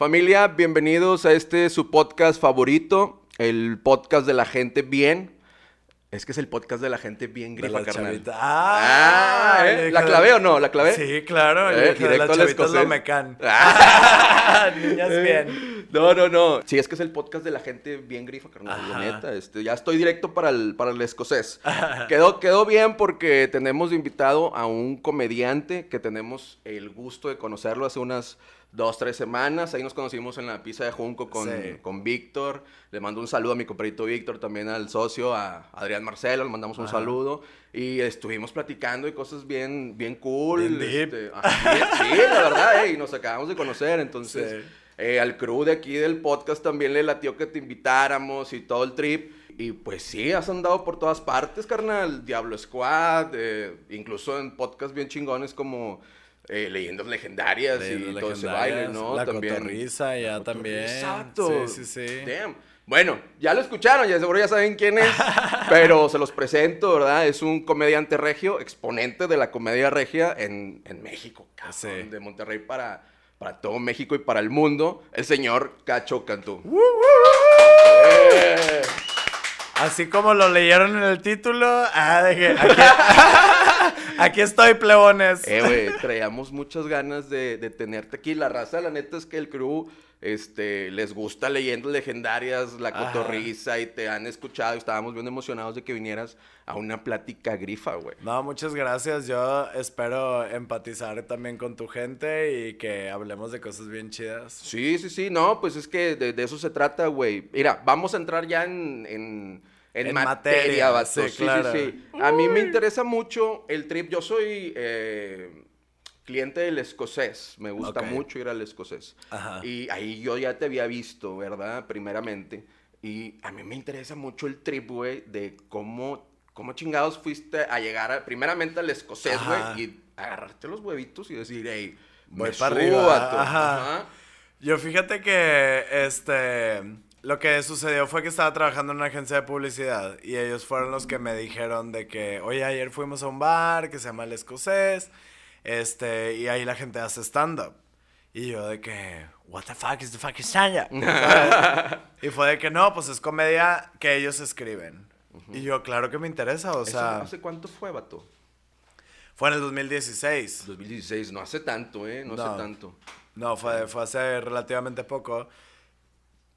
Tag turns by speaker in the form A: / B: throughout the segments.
A: Familia, bienvenidos a este su podcast favorito, el podcast de la gente bien. Es que es el podcast de la gente bien grifa,
B: la
A: carnal. Ah,
B: Ah,
A: ¿eh? ¿La clavé o no? ¿La clavé?
B: Sí, claro.
A: Eh, directo
B: la chavita es lo mecan.
A: Ah.
B: Niñas bien.
A: No, no, no. Sí, es que es el podcast de la gente bien grifa, carnal. La
B: Ajá.
A: neta, este, ya estoy directo para el, para el escocés. Quedó, quedó bien porque tenemos de invitado a un comediante que tenemos el gusto de conocerlo hace unas dos, tres semanas. Ahí nos conocimos en la pizza de Junco con,
B: Sí.
A: con Víctor. Le mando un saludo a mi compadrito Víctor, también al socio, a Adrián Marcelo. Le mandamos un
B: Ajá.
A: saludo. Y estuvimos platicando y cosas bien, bien cool.
B: Bien
A: este, ajá, bien- sí, la verdad, eh, y nos acabamos de conocer. Entonces,
B: Sí.
A: eh, al crew de aquí del podcast también le latió que te invitáramos y todo el trip. Y pues sí, has andado por todas partes, carnal. Diablo Squad, eh, incluso en podcasts bien chingones como eh, Leyendas Legendarias
B: Leyendas
A: y todo ese baile, ¿no?
B: La
A: también.
B: cotorriza ya
A: La
B: también.
A: Exacto.
B: Sí, sí, sí.
A: Damn. Bueno, ya lo escucharon, ya seguro ya saben quién es, pero se los presento, ¿verdad? Es un comediante regio, exponente de la comedia regia en, en México, cabrón,
B: Sí.
A: de Monterrey para, para todo México y para el mundo, el señor Cacho Cantú.
B: Así como lo leyeron en el título, ah, de que aquí, aquí estoy, plebones.
A: Eh, güey, traíamos muchas ganas de, de tenerte aquí. La raza, la neta es que el crew este, les gusta leyendas legendarias, la
B: Ajá.
A: cotorriza y te han escuchado y estábamos bien emocionados de que vinieras a una plática grifa, güey.
B: No, muchas gracias. Yo espero empatizar también con tu gente y que hablemos de cosas bien chidas.
A: Sí, sí, sí, no, pues es que de, de eso se trata, güey. Mira, vamos a entrar ya en, en, en
B: En
A: materia,
B: materia,
A: vato.
B: sí,
A: Sí,
B: claro.
A: sí, sí. A mí me interesa mucho el trip. Yo soy eh, cliente del escocés. Me gusta mucho ir al escocés.
B: Ajá.
A: Y ahí yo ya te había visto, ¿verdad? Primeramente. Y a mí me interesa mucho el trip, güey, de cómo, cómo chingados fuiste a llegar a- primeramente al escocés, güey, y agarrarte los huevitos y decir, hey,
B: Voy
A: me
B: para
A: subo,
B: arriba,
A: vato".
B: ajá.
A: Ajá.
B: Yo fíjate que este lo que sucedió fue que estaba trabajando en una agencia de publicidad y ellos fueron los que me dijeron de que, "Oye, ayer fuimos a un bar que se llama El Escocés." Este, y ahí la gente hace stand up. Y yo de que, "What the fuck is the fucking stand up?" ¿Sabes? y fue de que no, pues es comedia que ellos escriben. Y yo, claro que me interesa, o
A: ¿Eso
B: sea,
A: ¿Hace cuánto fue, vato?
B: fue en el 2016.
A: 2016, no hace tanto, ¿eh? No,
B: No.
A: hace tanto.
B: No, fue, fue hace relativamente poco.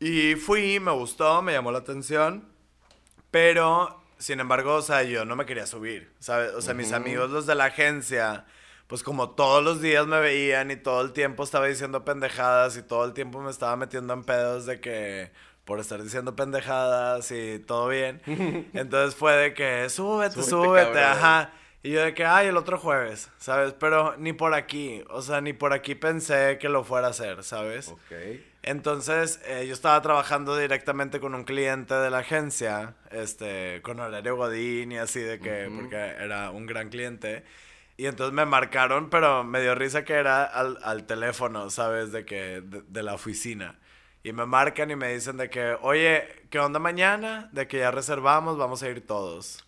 B: Y fui, me gustó, me llamó la atención. Pero, sin embargo, o sea, yo no me quería subir, ¿sabes? O sea, mis amigos, los de la agencia, pues como todos los días me veían y todo el tiempo estaba diciendo pendejadas y todo el tiempo me estaba metiendo en pedos de que por estar diciendo pendejadas y todo bien. Entonces fue de que súbete,
A: Súbete,
B: súbete, ajá. Y yo de que, ay, el otro jueves, ¿sabes? Pero ni por aquí, o sea, ni por aquí pensé que lo fuera a hacer, ¿sabes?
A: Ok.
B: Entonces, eh, yo estaba trabajando directamente con un cliente de la agencia, este, con horario Godín y así de que, porque era un gran cliente. Y entonces me marcaron, pero me dio risa que era al, al teléfono, ¿sabes? De que, de, de la oficina. Y me marcan y me dicen de que, oye, ¿qué onda mañana? De que ya reservamos, vamos a ir todos.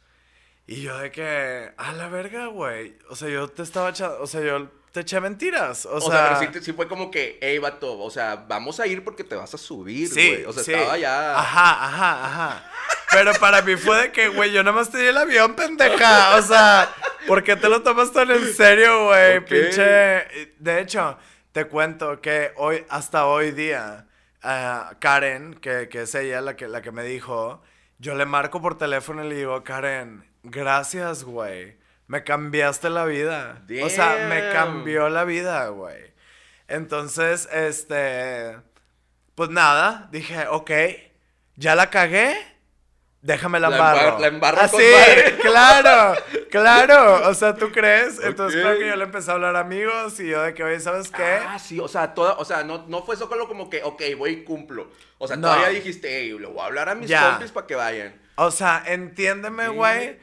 B: Y yo de que, a la verga, güey. O sea, yo te estaba echando, o sea, yo te eché mentiras. O,
A: O, sea,
B: sea,
A: pero sí, fue como que, hey, vato, o sea, vamos a ir porque te vas a subir,
B: Sí,
A: güey. O sea,
B: sí.
A: estaba ya...
B: Ajá, ajá, ajá. Pero para mí fue de que, güey, yo nomás te di el avión, pendeja. O sea, ¿por qué te lo tomas tan en serio, güey? Pinche. De hecho, te cuento que hoy, hasta hoy día, ah, Karen, que, que es ella la que, la que me dijo, yo le marco por teléfono y le digo, Karen, gracias, güey. Me cambiaste la vida. O sea, me
A: Damn.
B: cambió la vida, güey. Entonces, este. Pues nada, dije, ok, ya la cagué, déjame la
A: La
B: embarro.
A: embar- la embarro
B: Ah,
A: con
B: sí,
A: madre.
B: claro, claro. O sea, ¿tú crees? Entonces, creo que yo le empecé a hablar a amigos y yo de que, oye, ¿sabes qué?
A: Ah, sí, o sea, toda, o sea, no, no fue solo como que, ok, voy y cumplo. O sea,
B: No.
A: todavía dijiste, hey, le voy a hablar a mis
B: Ya.
A: compis para que vayan.
B: O sea, entiéndeme, güey.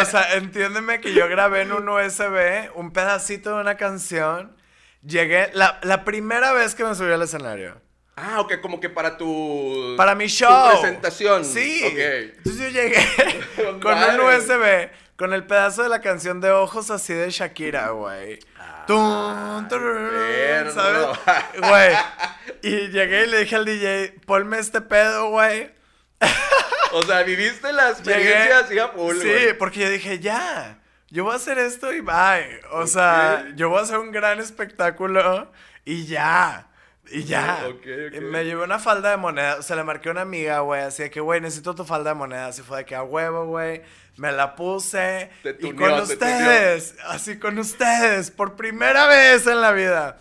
B: o sea, entiéndeme que yo grabé en un USB un pedacito de una canción. Llegué, la, la primera vez que me subí al escenario.
A: Ah, ok, como que para tu...
B: Para mi
A: tu
B: show.
A: presentación.
B: Sí.
A: Ok.
B: Entonces yo llegué
A: Con
B: un. USB, con el pedazo de la canción de ojos así de Shakira, güey.
A: Ah,
B: turun,
A: perro.
B: ¿Sabes? Güey. Y llegué y le dije al DJ, ponme este pedo, güey.
A: O sea, viviste la experiencia así a full,
B: Sí,
A: güey.
B: porque yo dije, ya. Yo voy a hacer esto y bye. O sea,
A: Ok.
B: yo voy a hacer un gran espectáculo y ya. Y ya.
A: Ok, ok.
B: Y me llevé una falda de moneda. O sea, le marqué a una amiga, güey. Así de que, güey, necesito tu falda de moneda. Así fue de que a huevo, güey. Me la puse.
A: Te
B: y
A: tuneó,
B: con
A: te
B: ustedes. Así con ustedes. Por primera vez en la vida.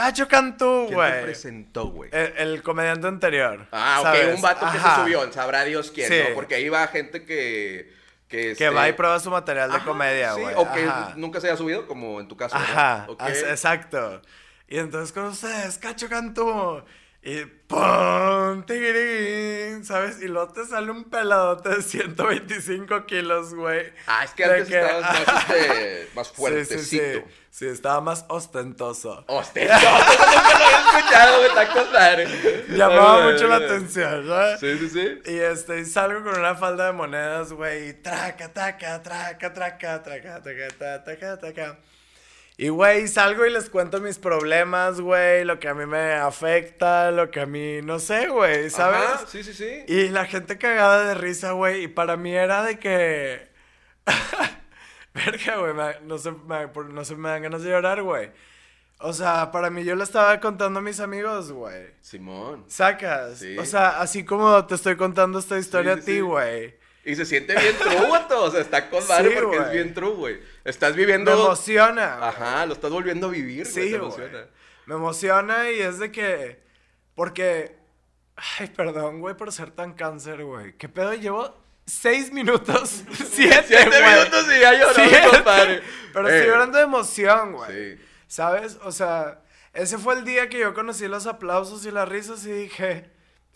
B: Cacho Cantú,
A: ¿Quién te
B: güey.
A: presentó, güey?
B: El, el comediante anterior.
A: Ah, ok,
B: ¿sabes?
A: un vato que se subió, sabrá Dios quién,
B: Sí.
A: ¿no? Porque ahí va gente que... Que,
B: Que
A: este,
B: va y prueba su material de
A: ajá,
B: comedia,
A: sí,
B: güey.
A: o que
B: Ajá.
A: nunca se haya subido, como en tu caso.
B: Ajá,
A: Ok.
B: as- exacto. Y entonces con ustedes, Cacho Cantú. Y ¡pum! tigrirín, ¿Sabes? Y luego te sale un peladote de 125 kilos, güey.
A: Ah, es que antes
B: que-
A: estabas más, este, más
B: Sí,
A: fuertecito.
B: sí, sí. Sí, estaba más ostentoso.
A: Ostentoso, nunca lo había escuchado, güey, está con.
B: Llamaba mucho la atención, ¿no?
A: Sí, sí, sí.
B: Y este, y salgo con una falda de monedas, güey, y traca, traca, traca, traca, traca, traca, traca, traca, traca. Y, güey, salgo y les cuento mis problemas, güey, lo que a mí me afecta, lo que a mí, no sé, güey, ¿sabes?
A: Ajá, sí, sí, sí.
B: Y la gente cagada de risa, güey, y para mí era de que... Verga, güey, me- no se, me, no se me dan ganas de llorar, güey. O sea, para mí yo le estaba contando a mis amigos, güey.
A: Simón.
B: Sacas.
A: Sí.
B: O sea, así como te estoy contando esta historia
A: Sí,
B: a ti,
A: sí. Y se siente bien true, vato. O sea, está con madre
B: Sí,
A: porque es bien true, güey. Estás
B: Me
A: viviendo.
B: emociona. güey.
A: Ajá, lo estás volviendo a vivir, güey.
B: Sí,
A: te
B: güey.
A: emociona.
B: Me emociona y es de que. Porque. Ay, perdón, güey, por ser tan cáncer, güey. ¿Qué pedo? Llevo seis minutos. Siete,
A: Siete minutos y ya lloró,
B: Siete.
A: compadre.
B: Pero
A: Eh,
B: estoy llorando de emoción, güey.
A: Sí.
B: ¿Sabes? O sea, ese fue el día que yo conocí los aplausos y las risas y dije,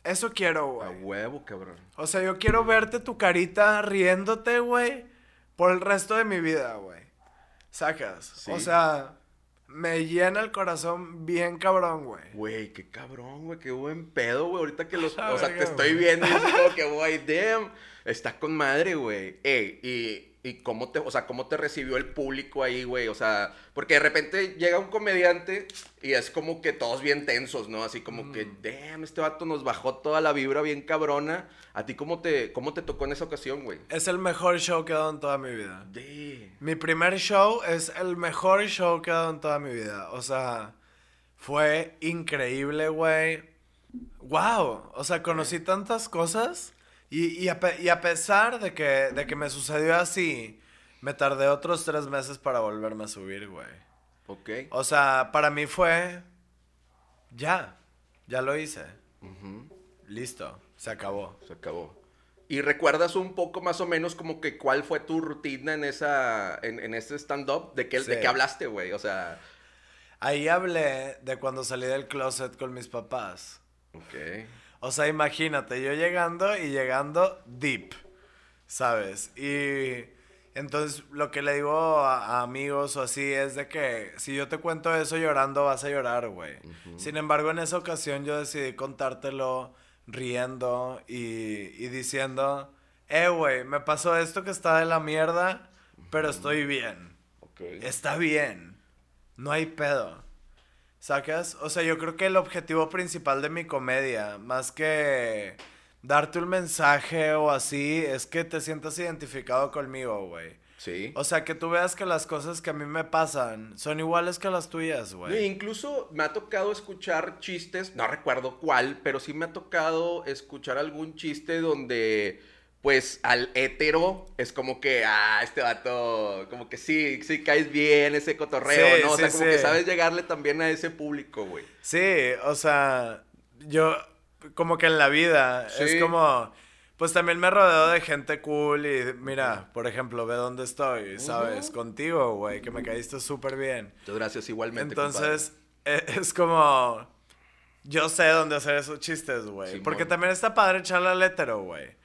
B: eso quiero,
A: A
B: güey.
A: huevo, cabrón.
B: O sea, yo quiero verte tu carita riéndote, güey, por el resto de mi vida, güey. Sacas.
A: Sí.
B: O sea, me llena el corazón bien cabrón, güey.
A: Güey, qué cabrón, güey, qué buen pedo, güey. Ahorita que los. O sea, te estoy viendo y es como que, güey, damn. Está con madre, güey. Ey, y. ¿Y cómo te, o sea, cómo te recibió el público ahí, güey? O sea, porque de repente llega un comediante y es como que todos bien tensos, ¿no? Así como que,
B: Mm.
A: damn, este vato nos bajó toda la vibra bien cabrona. ¿A ti cómo te, cómo te tocó en esa ocasión, güey?
B: Es el mejor show que he dado en toda mi vida. Mi primer show es el mejor show que he dado en toda mi vida. O sea, fue increíble, güey. Wow. O sea, conocí tantas cosas. Y, y, a, y a pesar de que, de que me sucedió así, me tardé otros tres meses para volverme a subir, güey.
A: Ok.
B: O sea, para mí fue... Ya. Ya lo hice. Listo. Se acabó.
A: Se acabó. ¿Y recuerdas un poco más o menos como que cuál fue tu rutina en esa en, en ese stand-up? ¿De qué, ¿De qué hablaste, güey? O sea,
B: Ahí hablé de cuando salí del closet con mis papás.
A: ok.
B: O sea, imagínate, yo llegando y llegando deep, ¿sabes? Y entonces lo que le digo a, a amigos o así es de que si yo te cuento eso llorando, vas a llorar, güey. Sin embargo, en esa ocasión yo decidí contártelo riendo y, y diciendo, eh, güey, me pasó esto que está de la mierda, pero estoy bien. Está bien. No hay pedo. ¿Sacas? O sea, yo creo que el objetivo principal de mi comedia, más que darte un mensaje o así, es que te sientas identificado conmigo, güey.
A: Sí.
B: O sea, que tú veas que las cosas que a mí me pasan son iguales que las tuyas, güey.
A: incluso me ha tocado escuchar chistes, no recuerdo cuál, pero sí me ha tocado escuchar algún chiste donde, pues, al hétero es como que, ah, este vato, como que sí, sí caes bien, ese cotorreo,
B: Sí,
A: ¿no? O sea,
B: sí,
A: como que sabes llegarle también a ese público, güey.
B: Sí, o sea, yo como que en la vida es como, pues también me rodeo de gente cool y mira, por ejemplo, ve dónde estoy, ¿sabes? Contigo, güey, que me caíste súper bien.
A: Muchas gracias igualmente.
B: Entonces, e- es como, yo sé dónde hacer esos chistes, güey. Porque también está padre echarle al hétero, güey.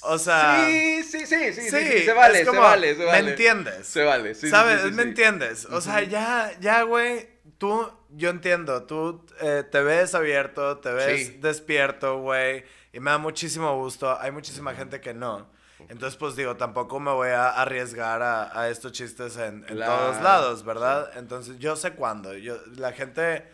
B: O sea...
A: Sí, sí, sí, sí, sí,
B: sí,
A: se vale,
B: como,
A: se vale, se vale.
B: ¿Me entiendes?
A: Se vale, sí,
B: ¿Sabes?
A: sí, sí,
B: ¿Me entiendes? O sea, ya, ya, güey, tú, yo entiendo, tú eh, te ves abierto, te ves despierto, güey, y me da muchísimo gusto. Hay muchísima gente que no. Entonces, pues digo, tampoco me voy a arriesgar a, a estos chistes en, en
A: Claro,
B: todos lados, ¿verdad? Entonces, yo sé cuándo. Yo, la gente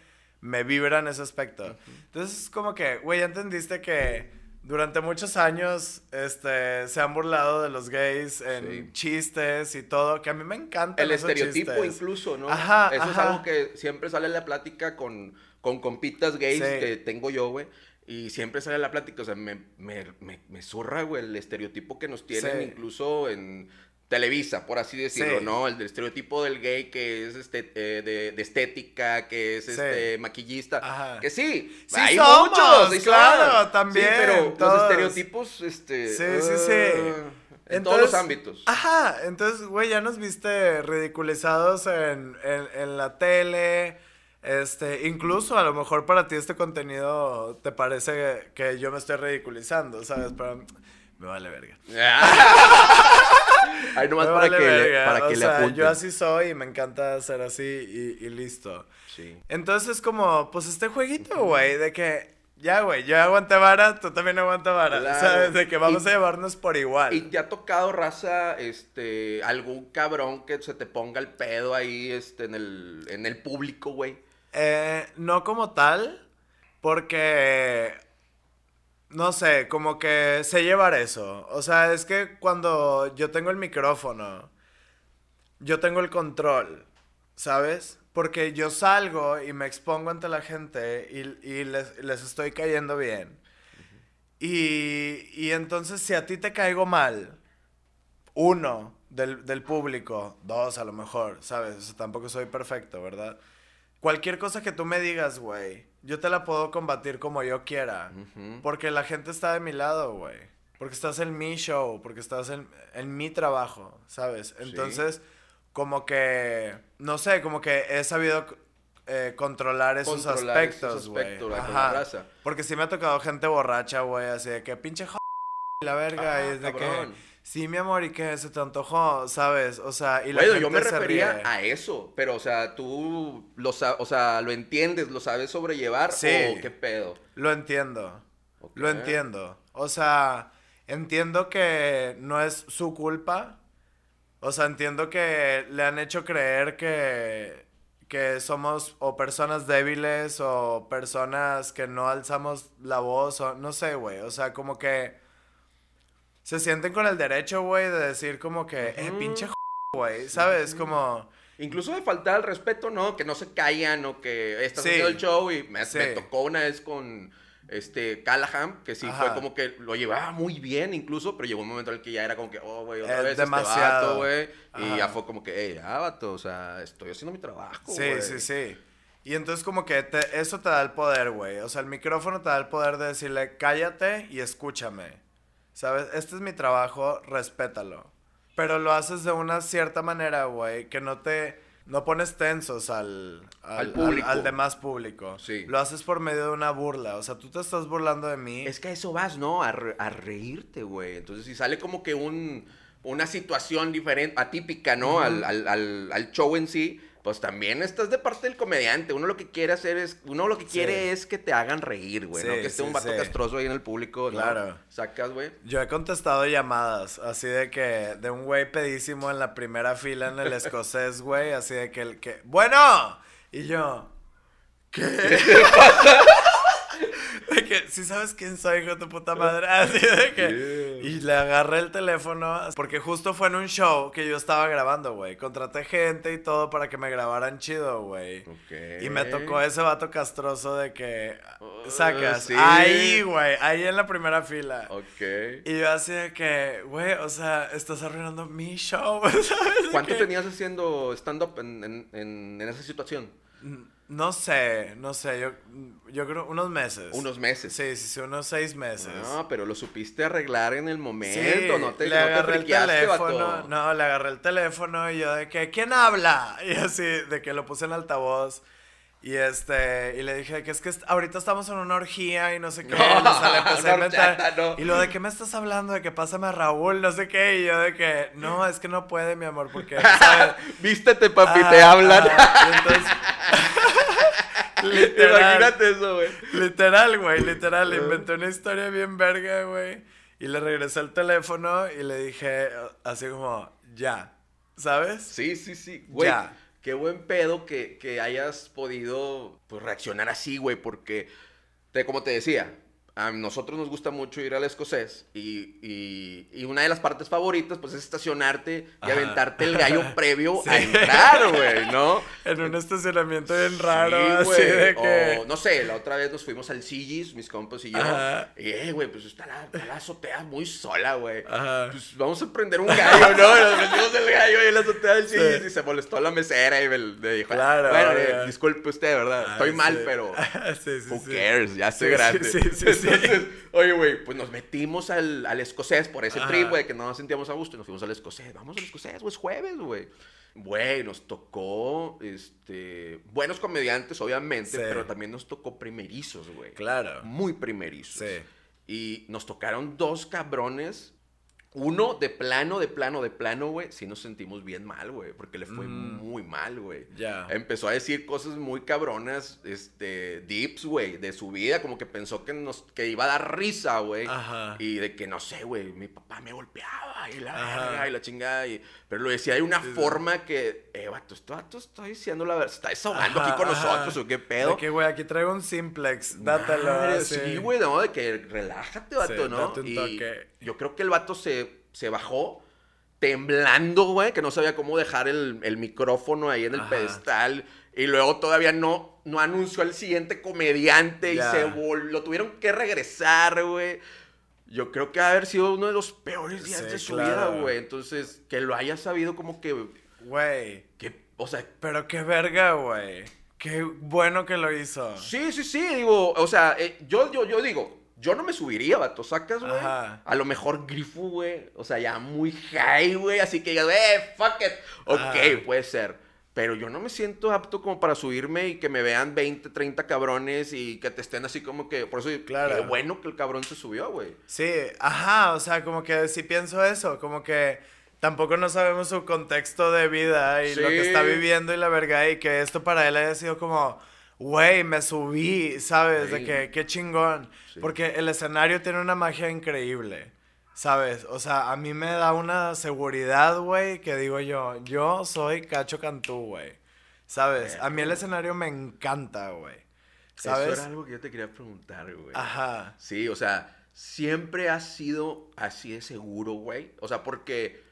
B: me vibra en ese aspecto. Entonces, es como que, güey, ya entendiste que durante muchos años este, se han burlado de los gays en
A: Sí.
B: chistes y todo, que a mí me encanta.
A: El estereotipo incluso, ¿no?
B: Ajá,
A: Eso es algo que siempre sale en la plática con, con compitas gays
B: Sí.
A: que tengo yo, güey. Y siempre sale en la plática, o sea, me, me, me, me zurra, güey, el estereotipo que nos tienen
B: Sí.
A: incluso en Televisa, por así decirlo,
B: Sí.
A: ¿no? El del estereotipo del gay que es este, eh, de, de estética, que es
B: Sí.
A: este maquillista.
B: Ajá.
A: Que sí,
B: Sí
A: hay
B: somos,
A: muchos, sí
B: claro, también,
A: Sí, pero
B: todos.
A: los estereotipos, este...
B: Sí, sí, sí.
A: ah, en todos los ámbitos.
B: Ajá, entonces, güey, ya nos viste ridiculizados en, en, en la tele. Este, incluso a lo mejor para ti este contenido te parece que yo me estoy ridiculizando, ¿sabes? Pero me vale verga.
A: Ay, nomás para
B: vale
A: que,
B: verga,
A: para
B: o
A: que le
B: sea,
A: apunten.
B: Yo así soy y me encanta ser así y, y listo.
A: Sí.
B: Entonces es como, pues este jueguito, güey, de que, ya, güey, yo aguanté vara, tú también aguanta vara,
A: Claro.
B: ¿sabes? De que vamos
A: Y-
B: a llevarnos por igual.
A: ¿Y te ha tocado, raza, este, algún cabrón que se te ponga el pedo ahí, este, en el, en el público, güey?
B: Eh, no como tal, porque no sé, como que sé llevar eso. O sea, es que cuando yo tengo el micrófono, yo tengo el control, ¿sabes? Porque yo salgo y me expongo ante la gente y, y les, les estoy cayendo bien. Y, y entonces si a ti te caigo mal, uno del, del público, dos a lo mejor, ¿sabes? Tampoco soy perfecto, ¿verdad? Cualquier cosa que tú me digas, güey, yo te la puedo combatir como yo quiera. Porque la gente está de mi lado, güey. Porque estás en mi show, porque estás en, en mi trabajo, ¿sabes? Entonces, como que, no sé, como que he sabido eh, controlar esos
A: Controlar
B: aspectos, güey. Porque sí me ha tocado gente borracha, güey, así de que pinche y la verga,
A: Ah,
B: y es de
A: cabrón.
B: que, sí, mi amor, y que se te antojó, ¿sabes? O sea, y la
A: Bueno,
B: gente
A: yo me
B: se
A: refería
B: ríe.
A: a eso, pero, o sea, tú lo, o sea, lo entiendes, lo sabes sobrellevar,
B: Sí.
A: o qué pedo.
B: Lo entiendo. Lo entiendo. O sea, entiendo que no es su culpa. O sea, entiendo que le han hecho creer que, que somos o personas débiles o personas que no alzamos la voz o no sé, güey. O sea, como que se sienten con el derecho, güey, de decir como que, eh, pinche güey, ¿sabes? Como...
A: Incluso de faltar al respeto, ¿no? Que no se callan o que estás
B: Sí.
A: haciendo el show y me,
B: Sí.
A: me tocó una vez con este Callahan, que sí
B: Ajá.
A: fue como que lo llevaba muy bien incluso, pero llegó un momento en el que ya era como que, oh, güey, otra
B: Es
A: vez
B: demasiado.
A: este vato, güey. Y ya fue como que, hey, ya, vato, o sea, estoy haciendo mi trabajo,
B: Sí,
A: güey.
B: sí, sí. Y entonces como que te- eso te da el poder, güey. O sea, el micrófono te da el poder de decirle, cállate y escúchame. ¿Sabes? Este es mi trabajo, respétalo. Pero lo haces de una cierta manera, güey, que no te... No pones tensos al,
A: Al público.
B: al demás público.
A: Sí.
B: Lo haces por medio de una burla. O sea, tú te estás burlando de mí.
A: Es que a eso vas, ¿no? A, re- a reírte, güey. Entonces, si sale como que un, una situación diferente, atípica, ¿no? al, al, al show en sí, pues también estás de parte del comediante. Uno lo que quiere hacer es, uno lo que
B: Sí.
A: quiere es que te hagan reír, güey, ¿no? Que esté
B: sí,
A: un vato castroso ahí en el público, ¿no?
B: Claro.
A: Sacas, güey.
B: Yo he contestado llamadas, así de que, de un güey pedísimo en la primera fila en el escocés, güey, así de que el que, bueno, y yo, ¿qué? De que, si sabes quién soy, hijo de tu puta madre, así de que, y le agarré el teléfono, porque justo fue en un show que yo estaba grabando, güey, contraté gente y todo para que me grabaran chido, güey.
A: Ok.
B: Y me tocó ese vato castroso de que,
A: Oh,
B: sacas,
A: sí.
B: ahí, güey, ahí en la primera fila.
A: Ok.
B: Y yo así de que, güey, o sea, estás arruinando mi show, ¿sabes?
A: ¿Cuánto
B: que-
A: tenías haciendo stand-up en, en, en, en esa situación?
B: No sé, no sé, yo, yo creo unos meses.
A: Unos meses.
B: Sí, sí, sí, unos seis meses.
A: No, pero lo supiste arreglar en el
B: Sí,
A: momento, no te,
B: le
A: no te
B: agarré el teléfono,
A: vato.
B: no, le agarré el teléfono y yo de que, ¿quién habla? Y así, de que lo puse en altavoz. Y este, y le dije que es que ahorita estamos en una orgía y no sé qué.
A: No,
B: y o sea,
A: no.
B: Y lo de que me estás hablando, de que pásame a Raúl, no sé qué. Y yo de que, no, es que no puede, mi amor, porque, ¿sabes?
A: Vístete, papi,
B: Ah,
A: te hablan.
B: ah, entonces, literal,
A: Imagínate eso, güey.
B: literal, güey, literal, inventé una historia bien verga, güey. Y le regresé el teléfono y le dije así como, ya, ¿sabes?
A: Sí, sí, sí. Güey,
B: Ya.
A: Qué buen pedo que, que hayas podido pues, reaccionar así, güey, porque, te, como te decía, a nosotros nos gusta mucho ir al escocés y, y- y una de las partes favoritas, pues, es estacionarte y
B: Ajá.
A: aventarte el gallo previo
B: Sí.
A: a entrar, güey, ¿no?
B: En un estacionamiento bien raro,
A: Sí,
B: así
A: güey.
B: de que...
A: O, no sé, la otra vez nos fuimos al Sigis, mis compas y yo.
B: Ajá.
A: Y, eh, güey, pues está la, está la azotea muy sola, güey.
B: Ajá.
A: Pues vamos a prender un gallo, ¿no? Y Nos metimos el gallo ahí en la azotea del
B: Sí.
A: Sigis y se molestó la mesera y me, me dijo,
B: Claro,
A: bueno, eh, disculpe usted, ¿verdad?
B: Ah,
A: Estoy mal,
B: sí.
A: pero...
B: sí, sí,
A: Who
B: sí.
A: cares? Ya estoy
B: Sí,
A: grande.
B: sí, sí, sí, sí.
A: Entonces, oye, güey, pues nos metimos al, al escocés por ese trip, güey, que no nos sentíamos a gusto y nos fuimos al escocés. Vamos al escocés, güey, es jueves, güey. Güey, nos tocó, este, buenos comediantes, obviamente,
B: Sí.
A: pero también nos tocó primerizos, güey.
B: Claro.
A: Muy primerizos.
B: Sí.
A: Y nos tocaron dos cabrones. Uno de plano, de plano, de plano, güey. Sí nos sentimos bien mal, güey. Porque le fue
B: Mm.
A: muy mal, güey.
B: Ya.
A: Empezó a decir cosas muy cabronas, este, dips, güey, de su vida. Como que pensó que, nos, que iba a dar risa, güey.
B: Ajá.
A: Y de que, no sé, güey, mi papá me golpeaba y la verga y la chingada. Y, pero lo decía de una
B: Sí, sí.
A: forma que, eh, vato, esto vato está diciendo la verdad. Está desahogando aquí con
B: ajá.
A: nosotros, ¿o qué pedo?
B: De que, güey, aquí traigo un simplex, dátelo.
A: Madre. Sí, güey, no, de que relájate, vato,
B: Sí,
A: ¿no?
B: date un
A: y
B: toque.
A: yo creo que el vato se, se bajó temblando, güey, que no sabía cómo dejar el, el micrófono ahí en el
B: Ajá.
A: pedestal. Y luego todavía no, no anunció al siguiente comediante y se vol- lo tuvieron que regresar, güey. Yo creo que ha haber sido uno de los peores días
B: Sí,
A: de su
B: claro.
A: vida, güey. Entonces, que lo haya sabido como que,
B: Güey.
A: que o sea,
B: Pero qué verga, güey. Qué bueno que lo hizo.
A: Sí, sí, sí, digo, o sea, eh, yo, yo, yo digo, yo no me subiría, vato, sacas, güey. A lo mejor grifo, güey, o sea, ya muy high, güey, así que digas, eh, fuck it. Ok,
B: Ajá.
A: puede ser. Pero yo no me siento apto como para subirme y que me vean 20, 30 cabrones y que te estén así como que, por eso,
B: Claro.
A: qué bueno que el cabrón se subió, güey.
B: Sí, ajá, o sea, como que sí pienso eso, como que tampoco no sabemos su contexto de vida y lo que está viviendo y la verga y que esto para él haya sido como, güey, me subí, ¿sabes? De que qué chingón,
A: Sí.
B: porque el escenario tiene una magia increíble. ¿Sabes? O sea, a mí me da una seguridad, güey, que digo yo, yo soy Cacho Cantú, güey. ¿Sabes? A mí el escenario me encanta, güey. ¿Sabes?
A: Eso era algo que yo te quería preguntar, güey.
B: Ajá.
A: Sí, o sea, siempre has sido así de seguro, güey. O sea, porque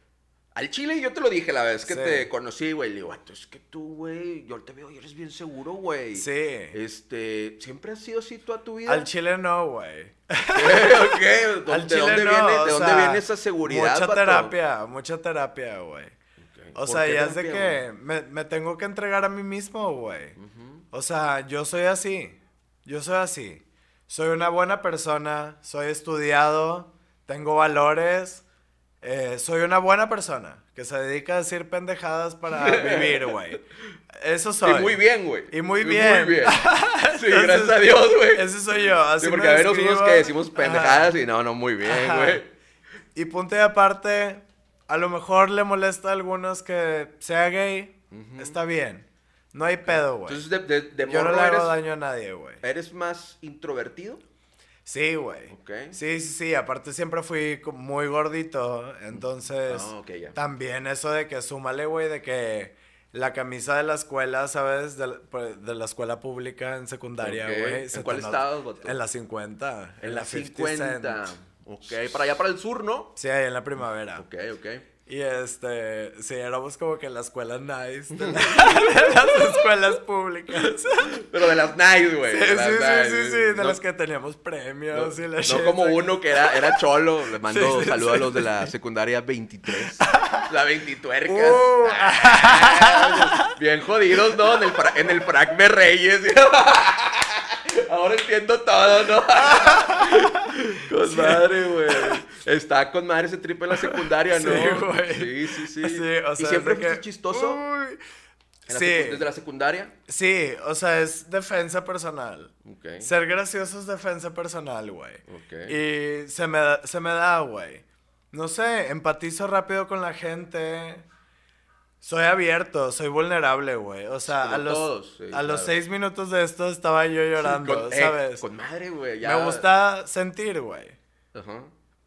A: al chile yo te lo dije la vez que
B: Sí.
A: te conocí, güey. Le digo, "Vato, es que tú, güey, yo te veo y eres bien seguro, güey.
B: Sí.
A: Este, ¿siempre has sido así toda tu vida?
B: Al chile no, güey.
A: Ok, ¿De
B: Al
A: dónde
B: chile no,
A: viene, de dónde
B: sea,
A: viene esa seguridad,
B: Mucha terapia, mucha terapia, güey. O
A: ¿Por
B: sea,
A: qué
B: ya es de que me, me tengo que entregar a mí mismo, güey. O sea, yo soy así. Yo soy así. Soy una buena persona, soy estudiado, tengo valores. Eh, soy una buena persona que se dedica a decir pendejadas para vivir, güey. Eso soy.
A: Y muy bien, güey.
B: Y muy bien.
A: Muy bien. Sí,
B: Entonces,
A: gracias a Dios, güey.
B: Ese soy yo. Así
A: Sí, porque a ver
B: describo.
A: que decimos
B: Ajá.
A: pendejadas y no, no, muy bien, güey.
B: Y punto y aparte, a lo mejor le molesta a algunos que sea gay. Está bien. No hay pedo, güey.
A: Entonces, de, de, de
B: Yo no le hago
A: eres,
B: daño a nadie, güey.
A: ¿eres más introvertido?
B: Sí, güey.
A: Ok.
B: Sí, sí, sí. Aparte siempre fui muy gordito. Entonces,
A: Ah,
B: también eso de que súmale, güey, de que la camisa de la escuela, ¿sabes? De la, pues, de la escuela pública en secundaria, güey.
A: ¿En
B: se
A: cuál vato?
B: En la 50.
A: En la
B: 50 cent.
A: 50. Ok, para allá para el sur, ¿no?
B: Sí, ahí en la primavera.
A: Ok, ok.
B: Y este, sí, éramos como que la escuela nice de, la- de las escuelas públicas.
A: Pero de las nice, güey.
B: Sí, sí, sí, sí, sí, de
A: No-
B: las que teníamos premios
A: No,
B: y la
A: no
B: shit,
A: como
B: like-
A: uno que era, era cholo. Le mando
B: Sí,
A: saludos a los de la secundaria 23. La 20
B: Uh.
A: Bien jodidos, ¿no? En el, en el frac de Reyes. Ahora entiendo todo, ¿no? Con madre, güey. Está con madre ese trip en la secundaria, ¿no?
B: Sí, güey.
A: Sí, sí, sí.
B: Sí, o sea,
A: ¿Y siempre fuiste
B: que-
A: chistoso?
B: Uy.
A: En la
B: Sí,
A: ¿Desde la secundaria?
B: sí, o sea, es defensa personal.
A: Ok.
B: Ser gracioso es defensa personal, güey.
A: Ok.
B: Y se me, da- se me da, güey. No sé, empatizo rápido con la gente. Soy abierto, soy vulnerable, güey. O sea,
A: Como
B: a los,
A: todos, sí,
B: a los seis minutos de esto estaba yo llorando,
A: Con- eh,
B: ¿sabes?
A: Con madre, güey. ya.
B: Me gusta sentir, güey.
A: Ajá.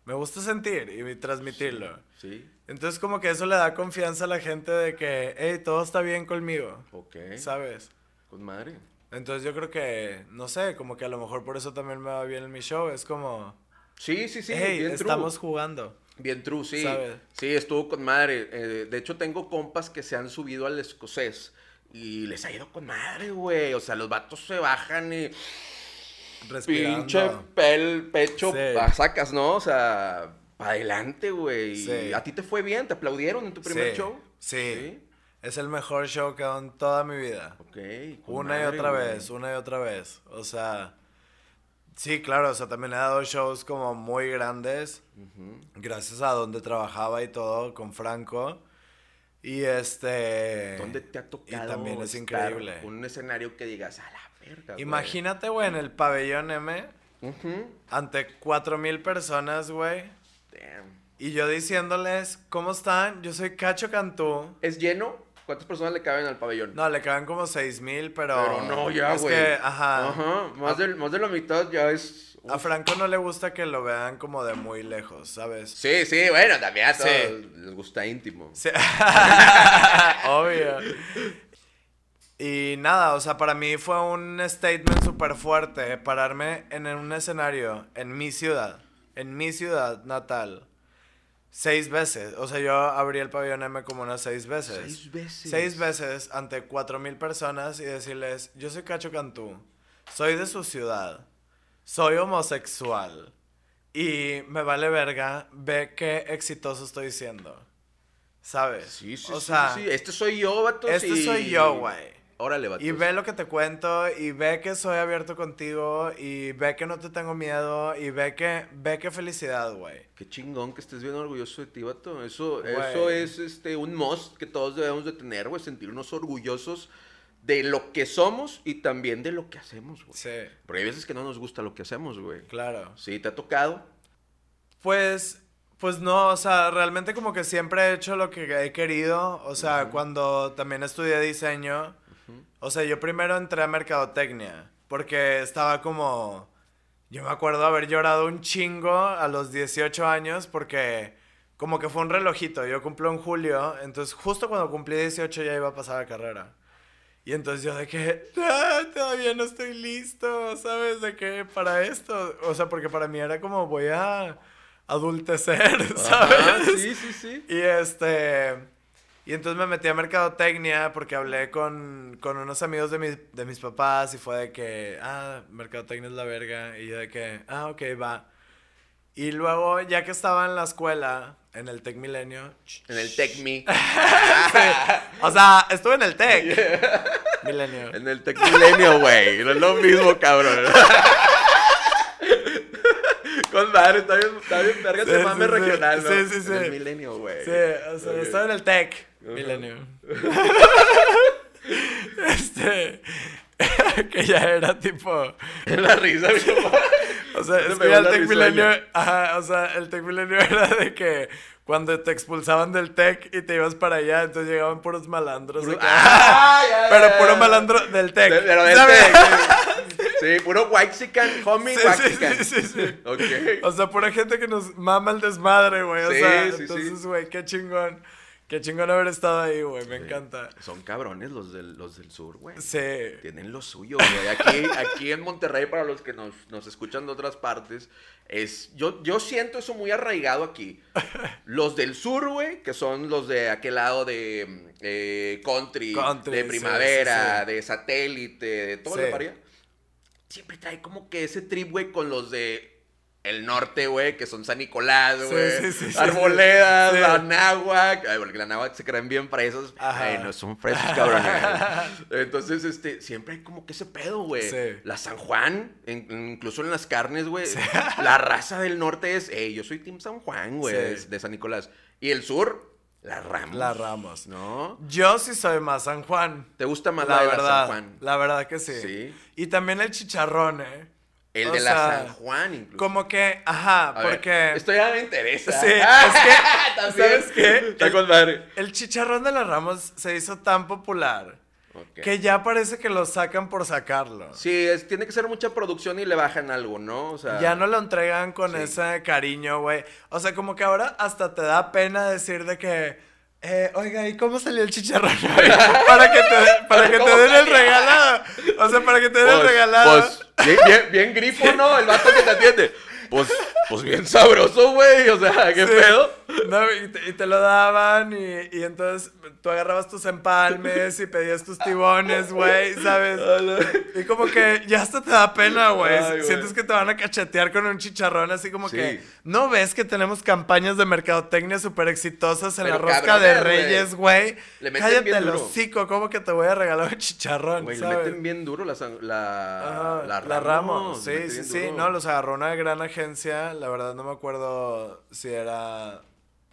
B: Me gusta sentir y transmitirlo.
A: Sí.
B: Entonces como que eso le da confianza a la gente de que, hey, todo está bien conmigo.
A: Ok.
B: ¿Sabes?
A: Con madre.
B: Entonces yo creo que, no sé, como que a lo mejor por eso también me va bien en mi show. Es como,
A: Sí, sí, sí.
B: hey,
A: bien
B: estamos
A: true.
B: jugando.
A: Bien true, sí.
B: ¿Sabes?
A: Sí, estuvo con madre. Eh, de hecho, tengo compas que se han subido al escocés y les ha ido con madre, güey. O sea, los vatos se bajan y
B: Respirando.
A: pinche pel, pecho,
B: Sí.
A: sacas, ¿no? O sea, para adelante, güey.
B: Sí.
A: ¿A ti te fue bien? ¿Te aplaudieron en tu primer
B: Sí,
A: show?
B: Sí. Es el mejor show que he dado en toda mi vida.
A: Ok.
B: Una y otra
A: güey.
B: vez, una y otra vez. O sea, sí, claro, o sea, también he dado shows como muy grandes, gracias a donde trabajaba y todo, con Franco. Y este...
A: ¿Dónde te ha tocado?
B: Y también es increíble.
A: Un escenario que digas, a la verga. güey"?
B: Imagínate, güey, en el pabellón M, ante cuatro mil personas, güey.
A: Damn.
B: Y yo diciéndoles, ¿cómo están? Yo soy Cacho Cantú.
A: ¿Es lleno? ¿Cuántas personas le caben al pabellón?
B: No, le caben como seis mil, pero...
A: Pero no, ya,
B: Es
A: güey.
B: que, ajá.
A: Ajá. Más, de, más de la mitad ya es.
B: A Franco no le gusta que lo vean como de muy lejos, ¿sabes?
A: Sí, sí, bueno, también a todos
B: Sí.
A: les gusta íntimo.
B: Sí. Obvio. Y nada, o sea, para mí fue un statement súper fuerte pararme en un escenario en mi ciudad, en mi ciudad natal, seis veces. O sea, yo abrí el pabellón M como unas seis veces.
A: Seis veces.
B: Seis veces ante cuatro mil personas y decirles, yo soy Cacho Cantú, soy de su ciudad, soy homosexual y me vale verga, ve qué exitoso estoy siendo. ¿Sabes?
A: Sí, sí,
B: o
A: sí,
B: sea,
A: sí. Este soy yo, vato.
B: este soy yo, güey.
A: Órale, vato.
B: Y ve lo que te cuento, y ve que soy abierto contigo, y ve que no te tengo miedo, y ve que, ve qué felicidad, güey.
A: Qué chingón que estés bien orgulloso de ti, vato. Eso,
B: Güey.
A: eso es este, un must que todos debemos de tener, güey. Sentirnos orgullosos de lo que somos y también de lo que hacemos, güey.
B: Sí,
A: Porque hay veces que no nos gusta lo que hacemos, güey.
B: claro.
A: Sí, te ha tocado.
B: Pues, pues no, o sea, realmente como que siempre he hecho lo que he querido. O sea, cuando también estudié diseño, o sea, yo primero entré a mercadotecnia, porque estaba como, yo me acuerdo haber llorado un chingo a los 18 años, porque como que fue un relojito, yo cumplo en julio, entonces justo cuando cumplí 18 ya iba a pasar la carrera. Y entonces yo de que, "Ah, todavía no estoy listo, ¿sabes? De que para esto, o sea, porque para mí era como voy a adultecer, ¿sabes?
A: Ajá, sí, sí, sí.
B: Y este, y entonces me metí a mercadotecnia porque hablé con, con unos amigos de, mis de mis papás y fue de que, ah, mercadotecnia es la verga. Y yo de que, ah, ok, va. Y luego, ya que estaba en la escuela, en el Tec Milenio,
A: En el Tech Me.
B: o sea, estuve en el Tec Milenio.
A: en el Tech Milenio, güey. No es lo mismo, cabrón. Con madre, está bien, está bien verga
B: Sí,
A: ese
B: sí,
A: mame
B: sí.
A: regional, ¿no?
B: Sí, sí, sí.
A: En el Milenio, güey.
B: Sí, o sea, estaba en el Tec Milenio. este, que ya era tipo...
A: La risa, mi papá.
B: O sea,
A: Se
B: es que el
A: la
B: Tec
A: risueña.
B: Milenio, ajá, o sea, el Tec Milenio era de que cuando te expulsaban del Tec y te ibas para allá, entonces llegaban puros malandros.
A: Ah, ya,
B: pero
A: ya,
B: puro malandro del Tec.
A: De- Pero del
B: ¿sabes?
A: Tec, sí. Puro Waxican, homie
B: Sí,
A: Waxican.
B: sí, sí, sí.
A: Ok.
B: O sea, pura gente que nos mama el desmadre, güey. O
A: Sí,
B: sea, entonces, güey, qué chingón. Qué chingón haber estado ahí, güey. Me encanta.
A: Son cabrones los del, los del sur, güey.
B: Sí.
A: Tienen lo suyo, güey. Aquí, aquí en Monterrey, para los que nos, nos escuchan de otras partes, es. Yo, yo siento eso muy arraigado aquí. Los del sur, güey, que son los de aquel lado de eh, country,
B: Country,
A: de primavera,
B: sí, sí.
A: de satélite, de todo lo paría. Siempre trae como que ese trip, güey, con los de. El norte, güey, que son San Nicolás, güey.
B: sí, sí, sí,
A: Arboledas, la náhuac. Ay, porque la náhuac se creen bien fresas.
B: Ajá.
A: Ay, no son fresas, cabrones. Entonces, este, siempre hay como que ese pedo, güey.
B: Sí.
A: La San Juan, en- incluso en las carnes, güey. La raza del norte es, hey, yo soy Team San Juan, güey,
B: Sí.
A: de, San Nicolás. Y el sur, la Ramos.
B: La Ramos.
A: ¿No?
B: Yo sí soy más San Juan.
A: ¿Te gusta más
B: La
A: la, de la
B: verdad.
A: San Juan?
B: La verdad que sí.
A: Sí.
B: Y también el chicharrón, ¿eh?
A: El
B: O
A: de
B: sea,
A: la San Juan, incluso.
B: Como que, ajá,
A: A ver,
B: porque
A: esto ya me interesa.
B: Sí, es que. ¿sabes qué?
A: Está con madre.
B: el chicharrón de las Ramos se hizo tan popular que ya parece que lo sacan por sacarlo.
A: Sí, es, tiene que ser mucha producción y le bajan algo, ¿no? O sea,
B: Ya no lo entregan con
A: Sí.
B: ese cariño, güey. O sea, como que ahora hasta te da pena decir de que, eh, oiga, ¿y cómo salió el chicharrón? hoy?" para que te, para que te
A: ¿Cómo
B: den el regalado. O sea, para que te den el regalado.
A: pues, bien, bien, bien grifo, ¿no? El vato que te atiende. Pues, pues bien sabroso, güey. O sea, ¿qué
B: Sí.
A: pedo?
B: No, y te, y te lo daban y, y entonces tú agarrabas tus empalmes y pedías tus tibones, güey, ¿sabes? Y como que ya hasta te da pena, güey. Sientes que te van a cachetear con un chicharrón así como
A: Sí.
B: que... ¿No ves que tenemos campañas de mercadotecnia súper exitosas en la rosca de. Reyes, güey? Cállate
A: bien
B: el hocico, ¿cómo que te voy a regalar un chicharrón,
A: Güey, le meten bien duro la, sang- la,
B: Ajá,
A: la,
B: la, Ramos, sí, sí, sí, no, los agarró una gran agencia, la verdad no me acuerdo si era...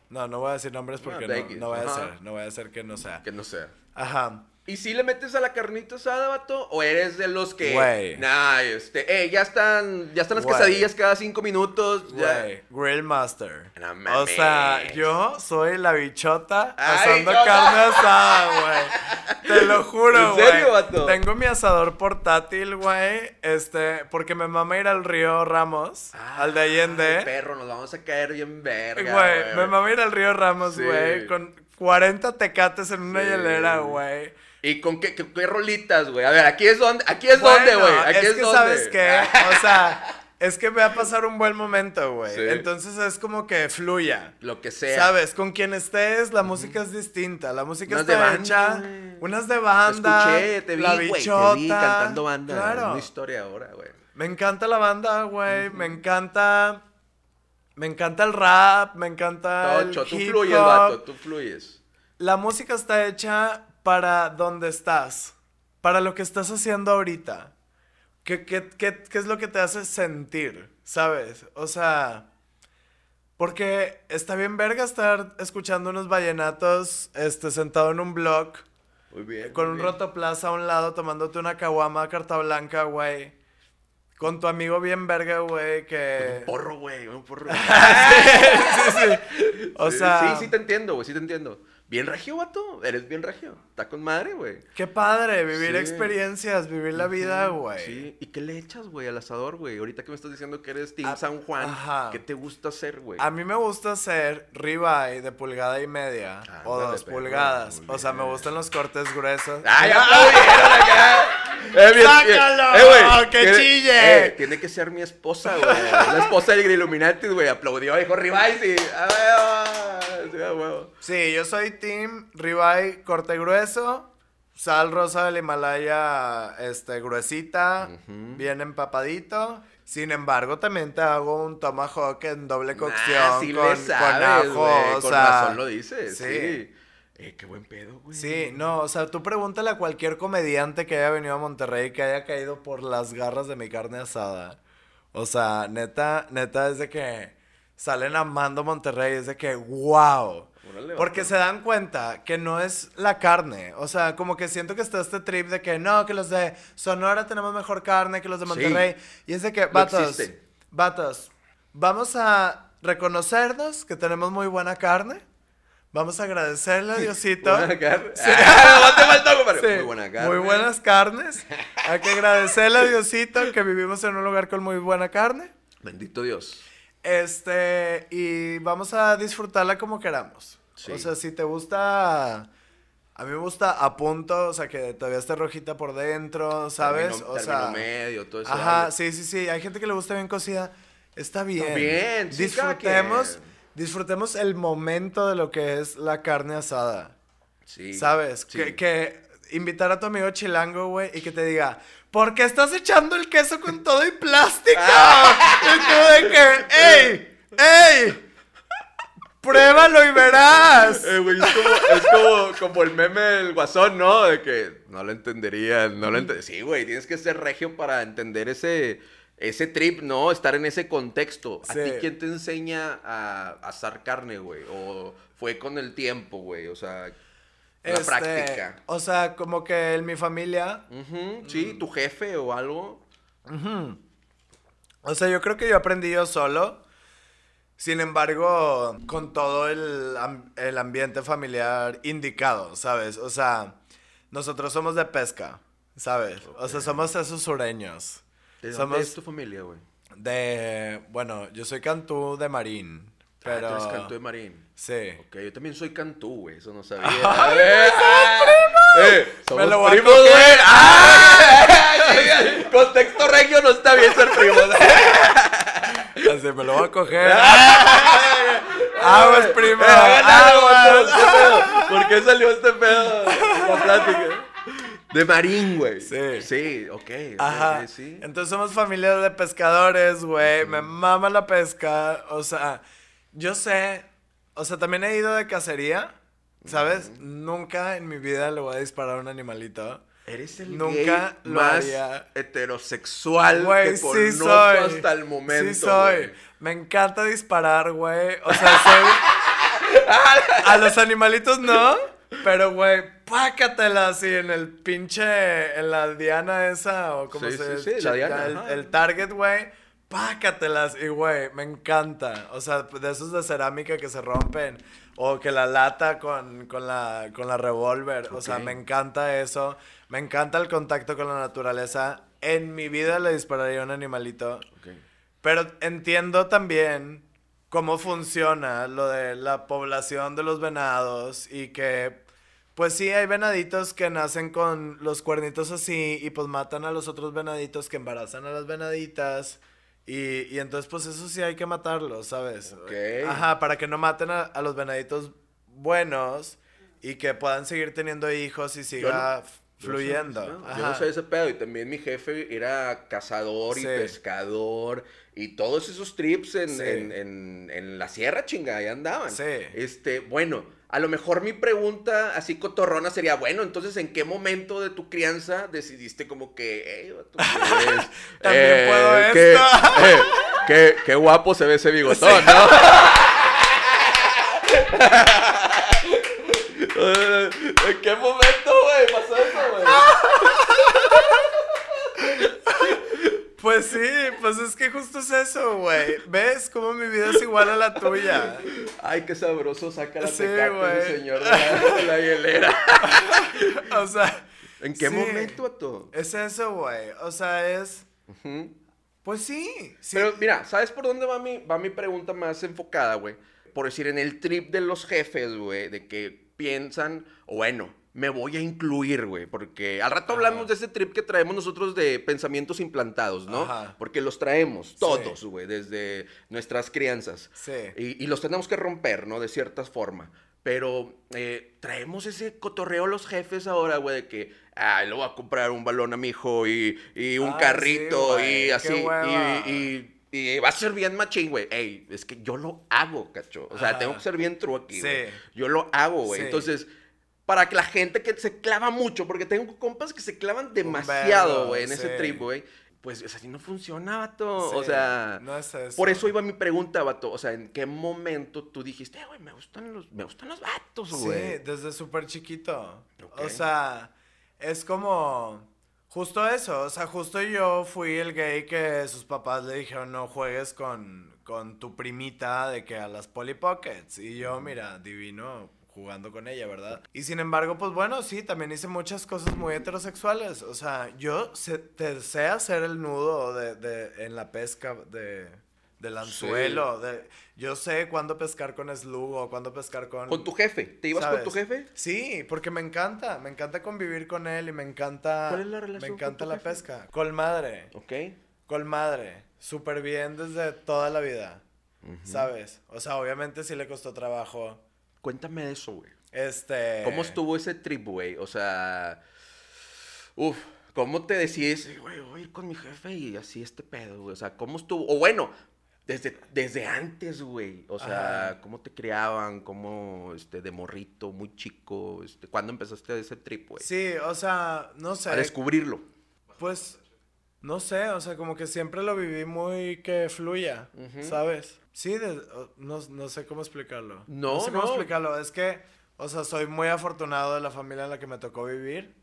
B: No, no voy a decir nombres porque no, voy a ser, no voy a ser que no sea.
A: Que no sea.
B: Ajá.
A: ¿Y si le metes a la carnita asada, vato? ¿O eres de los que...
B: Güey.
A: Nah, este... Eh, ya están... Ya están las
B: Güey.
A: quesadillas cada cinco minutos. Ya.
B: Güey, Grill Master.
A: No
B: o
A: mames.
B: sea, yo soy la bichota
A: Ay,
B: asando carne asada, güey. Te lo juro,
A: ¿En
B: güey.
A: serio, vato?
B: Tengo mi asador portátil, güey. Este, porque me mama ir al río Ramos, al de Allende.
A: Ay, perro, nos vamos a caer bien verga,
B: Güey, me mama ir al río Ramos,
A: Sí.
B: güey. Con 40 tecates en una
A: Sí.
B: hielera, güey.
A: ¿Y con qué, qué, qué rolitas, güey? A ver, aquí es donde... Aquí es
B: Bueno,
A: donde, güey. Aquí
B: es,
A: es,
B: que
A: donde.
B: sabes qué, o sea, es que voy a pasar un buen momento, güey.
A: Sí.
B: Entonces es como que fluya.
A: Lo que sea.
B: Sabes, con quien estés, la música es distinta. La música
A: Unas de
B: está
A: banda,
B: hecha.
A: güey.
B: Unas de
A: Te
B: banda.
A: escuché, te vi,
B: la
A: güey. Te
B: bichota.
A: vi cantando banda.
B: Claro.
A: Una historia ahora, güey.
B: Me encanta la banda, güey. Me encanta. Me encanta el rap. Me encanta el
A: Tocho, tú
B: hip
A: fluyes, vato. Tú fluyes.
B: La música está hecha para donde estás, para lo que estás haciendo ahorita. ¿Qué, qué, qué, qué es lo que te hace sentir? ¿Sabes? O sea, porque está bien verga estar escuchando unos vallenatos este, sentado en un blog
A: Muy bien.
B: con
A: muy
B: un
A: bien.
B: rotoplaza a un lado tomándote una caguama carta blanca, güey. Con tu amigo bien verga, güey, que...
A: Un porro, güey. Un porro.
B: sí, sí. O
A: Sí,
B: sea...
A: Sí, sí te entiendo, güey. Sí te entiendo. Bien regio, vato. Eres bien regio. Está con madre, güey.
B: Qué padre, vivir
A: Sí.
B: experiencias, vivir la vida, güey.
A: Sí. ¿Y qué le echas, güey, al asador, güey? Ahorita que me estás diciendo que eres Team
B: Ah,
A: San Juan,
B: ajá.
A: ¿qué te gusta hacer, güey?
B: A mí me gusta hacer ribeye de pulgada y media o
A: Ándale,
B: dos pulgadas. O sea, me gustan los cortes gruesos.
A: ¡Ay, aplaudieron acá! Eh, bien,
B: ¡Sácalo!
A: bien.
B: ¡Que
A: tiene-
B: chille!
A: eh, tiene que ser mi esposa, güey. La esposa del Illuminati, güey. Aplaudió, dijo Ribay, sí. ¡A huevo! Sí, a huevo.
B: Sí, yo soy team ribeye corte grueso, sal rosa del Himalaya este gruesita, bien empapadito. Sin embargo, también te hago un tomahawk en doble cocción
A: sí
B: con,
A: sabes,
B: con ajo, o
A: Con
B: sea,
A: razón lo dices,
B: sí.
A: sí. Eh, qué buen pedo, güey.
B: Sí, no, o sea, tú pregúntale a cualquier comediante que haya venido a Monterrey que haya caído por las garras de mi carne asada. O sea, neta, neta es de que salen amando Monterrey, es de que, wow. Porque se dan cuenta que no es la carne. O sea, como que siento que está este trip de que no, que los de Sonora tenemos mejor carne que los de
A: Sí.
B: Monterrey. Y es de que,
A: No
B: vatos,
A: existe.
B: vatos, vamos a reconocernos que tenemos muy buena carne. Vamos a agradecerle a Diosito.
A: Buena carne. Ah, no.
B: Sí,
A: Muy buena carne.
B: Muy buenas carnes. Hay que agradecerle a Diosito que vivimos en un lugar con muy buena carne.
A: Bendito Dios.
B: Este, y vamos a disfrutarla como queramos.
A: Sí.
B: O sea, si te gusta. A mí me gusta a punto, o sea, que todavía esté rojita por dentro, ¿sabes? O sea.
A: medio, todo eso.
B: Ajá, sí, sí, sí. Hay gente que le gusta bien cocida. Está bien.
A: bien, sí,
B: Disfrutemos, disfrutemos el momento de lo que es la carne asada.
A: Sí.
B: ¿Sabes?
A: Sí.
B: Que, que invitar a tu amigo chilango, güey, y que te diga, ¿por qué estás echando el queso con todo y plástico? y tú de que, ¡ey! ¡ey! Pruébalo y verás.
A: Eh, güey, es como, es como, como el meme del guasón, ¿no? De que no lo entenderían, no lo ente- Sí, güey, tienes que ser regio para entender ese, ese trip, ¿no? Estar en ese contexto. ¿A ti quién te enseña a asar carne, güey? ¿O fue con el tiempo, güey? O sea, la
B: Este,
A: práctica.
B: O sea, como que en mi familia,
A: Ujú, Sí, tu jefe o algo.
B: o sea, yo creo que yo aprendí yo solo. Sin embargo, con todo el, el ambiente familiar indicado, ¿sabes? O sea, nosotros somos de pesca, ¿sabes? O sea, somos esos sureños.
A: ¿De dónde
B: somos
A: es tu familia, güey?
B: de, bueno, yo soy Cantú de Marín, pero...
A: Ah, tú eres Cantú de Marín.
B: Sí.
A: Ok, yo también soy Cantú, güey, eso no sabía. A ver, ah, eh, somos
B: lo voy a
A: primos,
B: coger.
A: güey. ¡Ah! Contexto regio no está bien ser primos.
B: Así me lo voy a coger. Aguas, primo.
A: Eh,
B: Aguas.
A: ¿Por qué salió este pedo? La plática. De Marín, güey.
B: Sí.
A: Sí, ok.
B: Ajá.
A: sí.
B: Entonces somos familia de pescadores, güey. Me mama la pesca. O sea, yo sé. O sea, también he ido de cacería. ¿Sabes? Nunca en mi vida le voy a disparar a un animalito.
A: Eres el
B: Nunca
A: gay
B: lo
A: más
B: haría.
A: heterosexual
B: Güey,
A: que
B: sí
A: conozco
B: soy.
A: hasta el momento.
B: Sí soy.
A: güey.
B: Me encanta disparar, güey. O sea, soy... A los animalitos no. Pero, güey, pácatela así en el pinche... En la diana esa o como
A: Sí,
B: se
A: sí, sí, la diana,
B: el, el target, güey. Pácatelas. Y, güey, me encanta. O sea, de esos de cerámica que se rompen. O que la lata con, con la, con la revólver. O sea, me encanta eso. Me encanta el contacto con la naturaleza. En mi vida le dispararía a un animalito. Pero entiendo también cómo funciona lo de la población de los venados y que, pues sí, hay venaditos que nacen con los cuernitos así y pues matan a los otros venaditos que embarazan a las venaditas. Y, y entonces, pues eso sí hay que matarlos, ¿sabes?
A: Ok.
B: Ajá, para que no maten a, a los venaditos buenos y que puedan seguir teniendo hijos y siga
A: no
B: fluyendo.
A: no, Yo no sé ese pedo. Y también mi jefe era cazador y pescador. Y todos esos trips en,
B: Sí.
A: en, en- en la sierra, chinga, ahí andaban.
B: Sí.
A: Este, bueno, a lo mejor mi pregunta así cotorrona sería, bueno, entonces, ¿en qué momento de tu crianza decidiste como que, "Ey, vato, pues,
B: También puedo
A: qué,
B: esto"?
A: eh, qué, qué guapo se ve ese bigotón, ¿no? Eh, ¿En qué momento, güey, pasó eso, güey?
B: Pues sí, pues es que justo es eso, güey. ¿Ves cómo mi vida es igual a la tuya?
A: Ay, qué sabroso saca la
B: Sí,
A: tecate señor de la, de la hielera.
B: O sea,
A: ¿En qué
B: Sí.
A: momento, vato?
B: es eso, güey. O sea, es. Pues sí. sí.
A: Pero mira, ¿sabes por dónde va mi, va mi pregunta más enfocada, güey? Por decir, en el trip de los jefes, güey, de que piensan, o bueno, me voy a incluir, güey, porque al rato hablamos
B: Ajá.
A: de ese trip que traemos nosotros de pensamientos implantados, ¿no?
B: Ajá.
A: Porque los traemos todos, güey, desde nuestras crianzas.
B: Sí.
A: Y, y los tenemos que romper, ¿no? De cierta forma. Pero eh, traemos ese cotorreo los jefes ahora, güey, de que, ah, le voy a comprar un balón a mi hijo y, y un carrito
B: sí,
A: y así. Y, y- y va a ser bien machín, güey. Ey, es que yo lo hago, cacho. O sea, tengo que ser bien true aquí,
B: Sí.
A: Yo lo hago, güey.
B: Sí.
A: Entonces, para que la gente que se clava mucho, porque tengo compas que se clavan demasiado, güey, en ese
B: sí.
A: trip, güey. Pues, o sea, así no funciona, vato. O
B: Sí,
A: sea,
B: no es eso.
A: por eso iba mi pregunta, vato. O sea, ¿en qué momento tú dijiste, "Eh, güey, me gustan los, me gustan los vatos,
B: Sí,
A: güey?
B: desde súper chiquito. O sea, es como. Justo eso. O sea, justo yo fui el gay que sus papás le dijeron no juegues con, con tu primita de que a las Polly Pockets. Y yo, mira, divino jugando con ella, ¿verdad? Y sin embargo, pues bueno, sí, también hice muchas cosas muy heterosexuales. O sea, yo sé, te sé hacer el nudo de, de, en la pesca de, del anzuelo. De, yo sé cuándo pescar con slug o cuándo pescar con...
A: Con tu jefe. ¿Te ibas
B: ¿sabes?
A: con tu jefe?
B: Sí, porque me encanta, me encanta convivir con él y me encanta...
A: ¿Cuál es la relación
B: Me
A: con
B: encanta
A: tu
B: la
A: jefe?
B: pesca. Con madre,
A: Ok.
B: con madre. Súper bien desde toda la vida, ¿sabes? O sea, obviamente sí le costó trabajo.
A: Cuéntame de eso, güey.
B: Este...
A: ¿Cómo estuvo ese trip, güey? O sea, uf, ¿cómo te decides, güey, voy a ir con mi jefe y así este pedo, güey? O sea, ¿cómo estuvo? O bueno, desde, desde antes, güey. O sea,
B: Ajá.
A: ¿cómo te criaban? ¿Cómo, este, de morrito, muy chico? Este, ¿Cuándo empezaste ese trip, güey?
B: Sí, o sea, no sé.
A: A descubrirlo.
B: Pues, no sé, o sea, como que siempre lo viví muy que fluya, ¿sabes? Sí, de- no, no sé cómo explicarlo.
A: No,
B: sé cómo
A: no.
B: explicarlo. Es que, o sea, soy muy afortunado de la familia en la que me tocó vivir.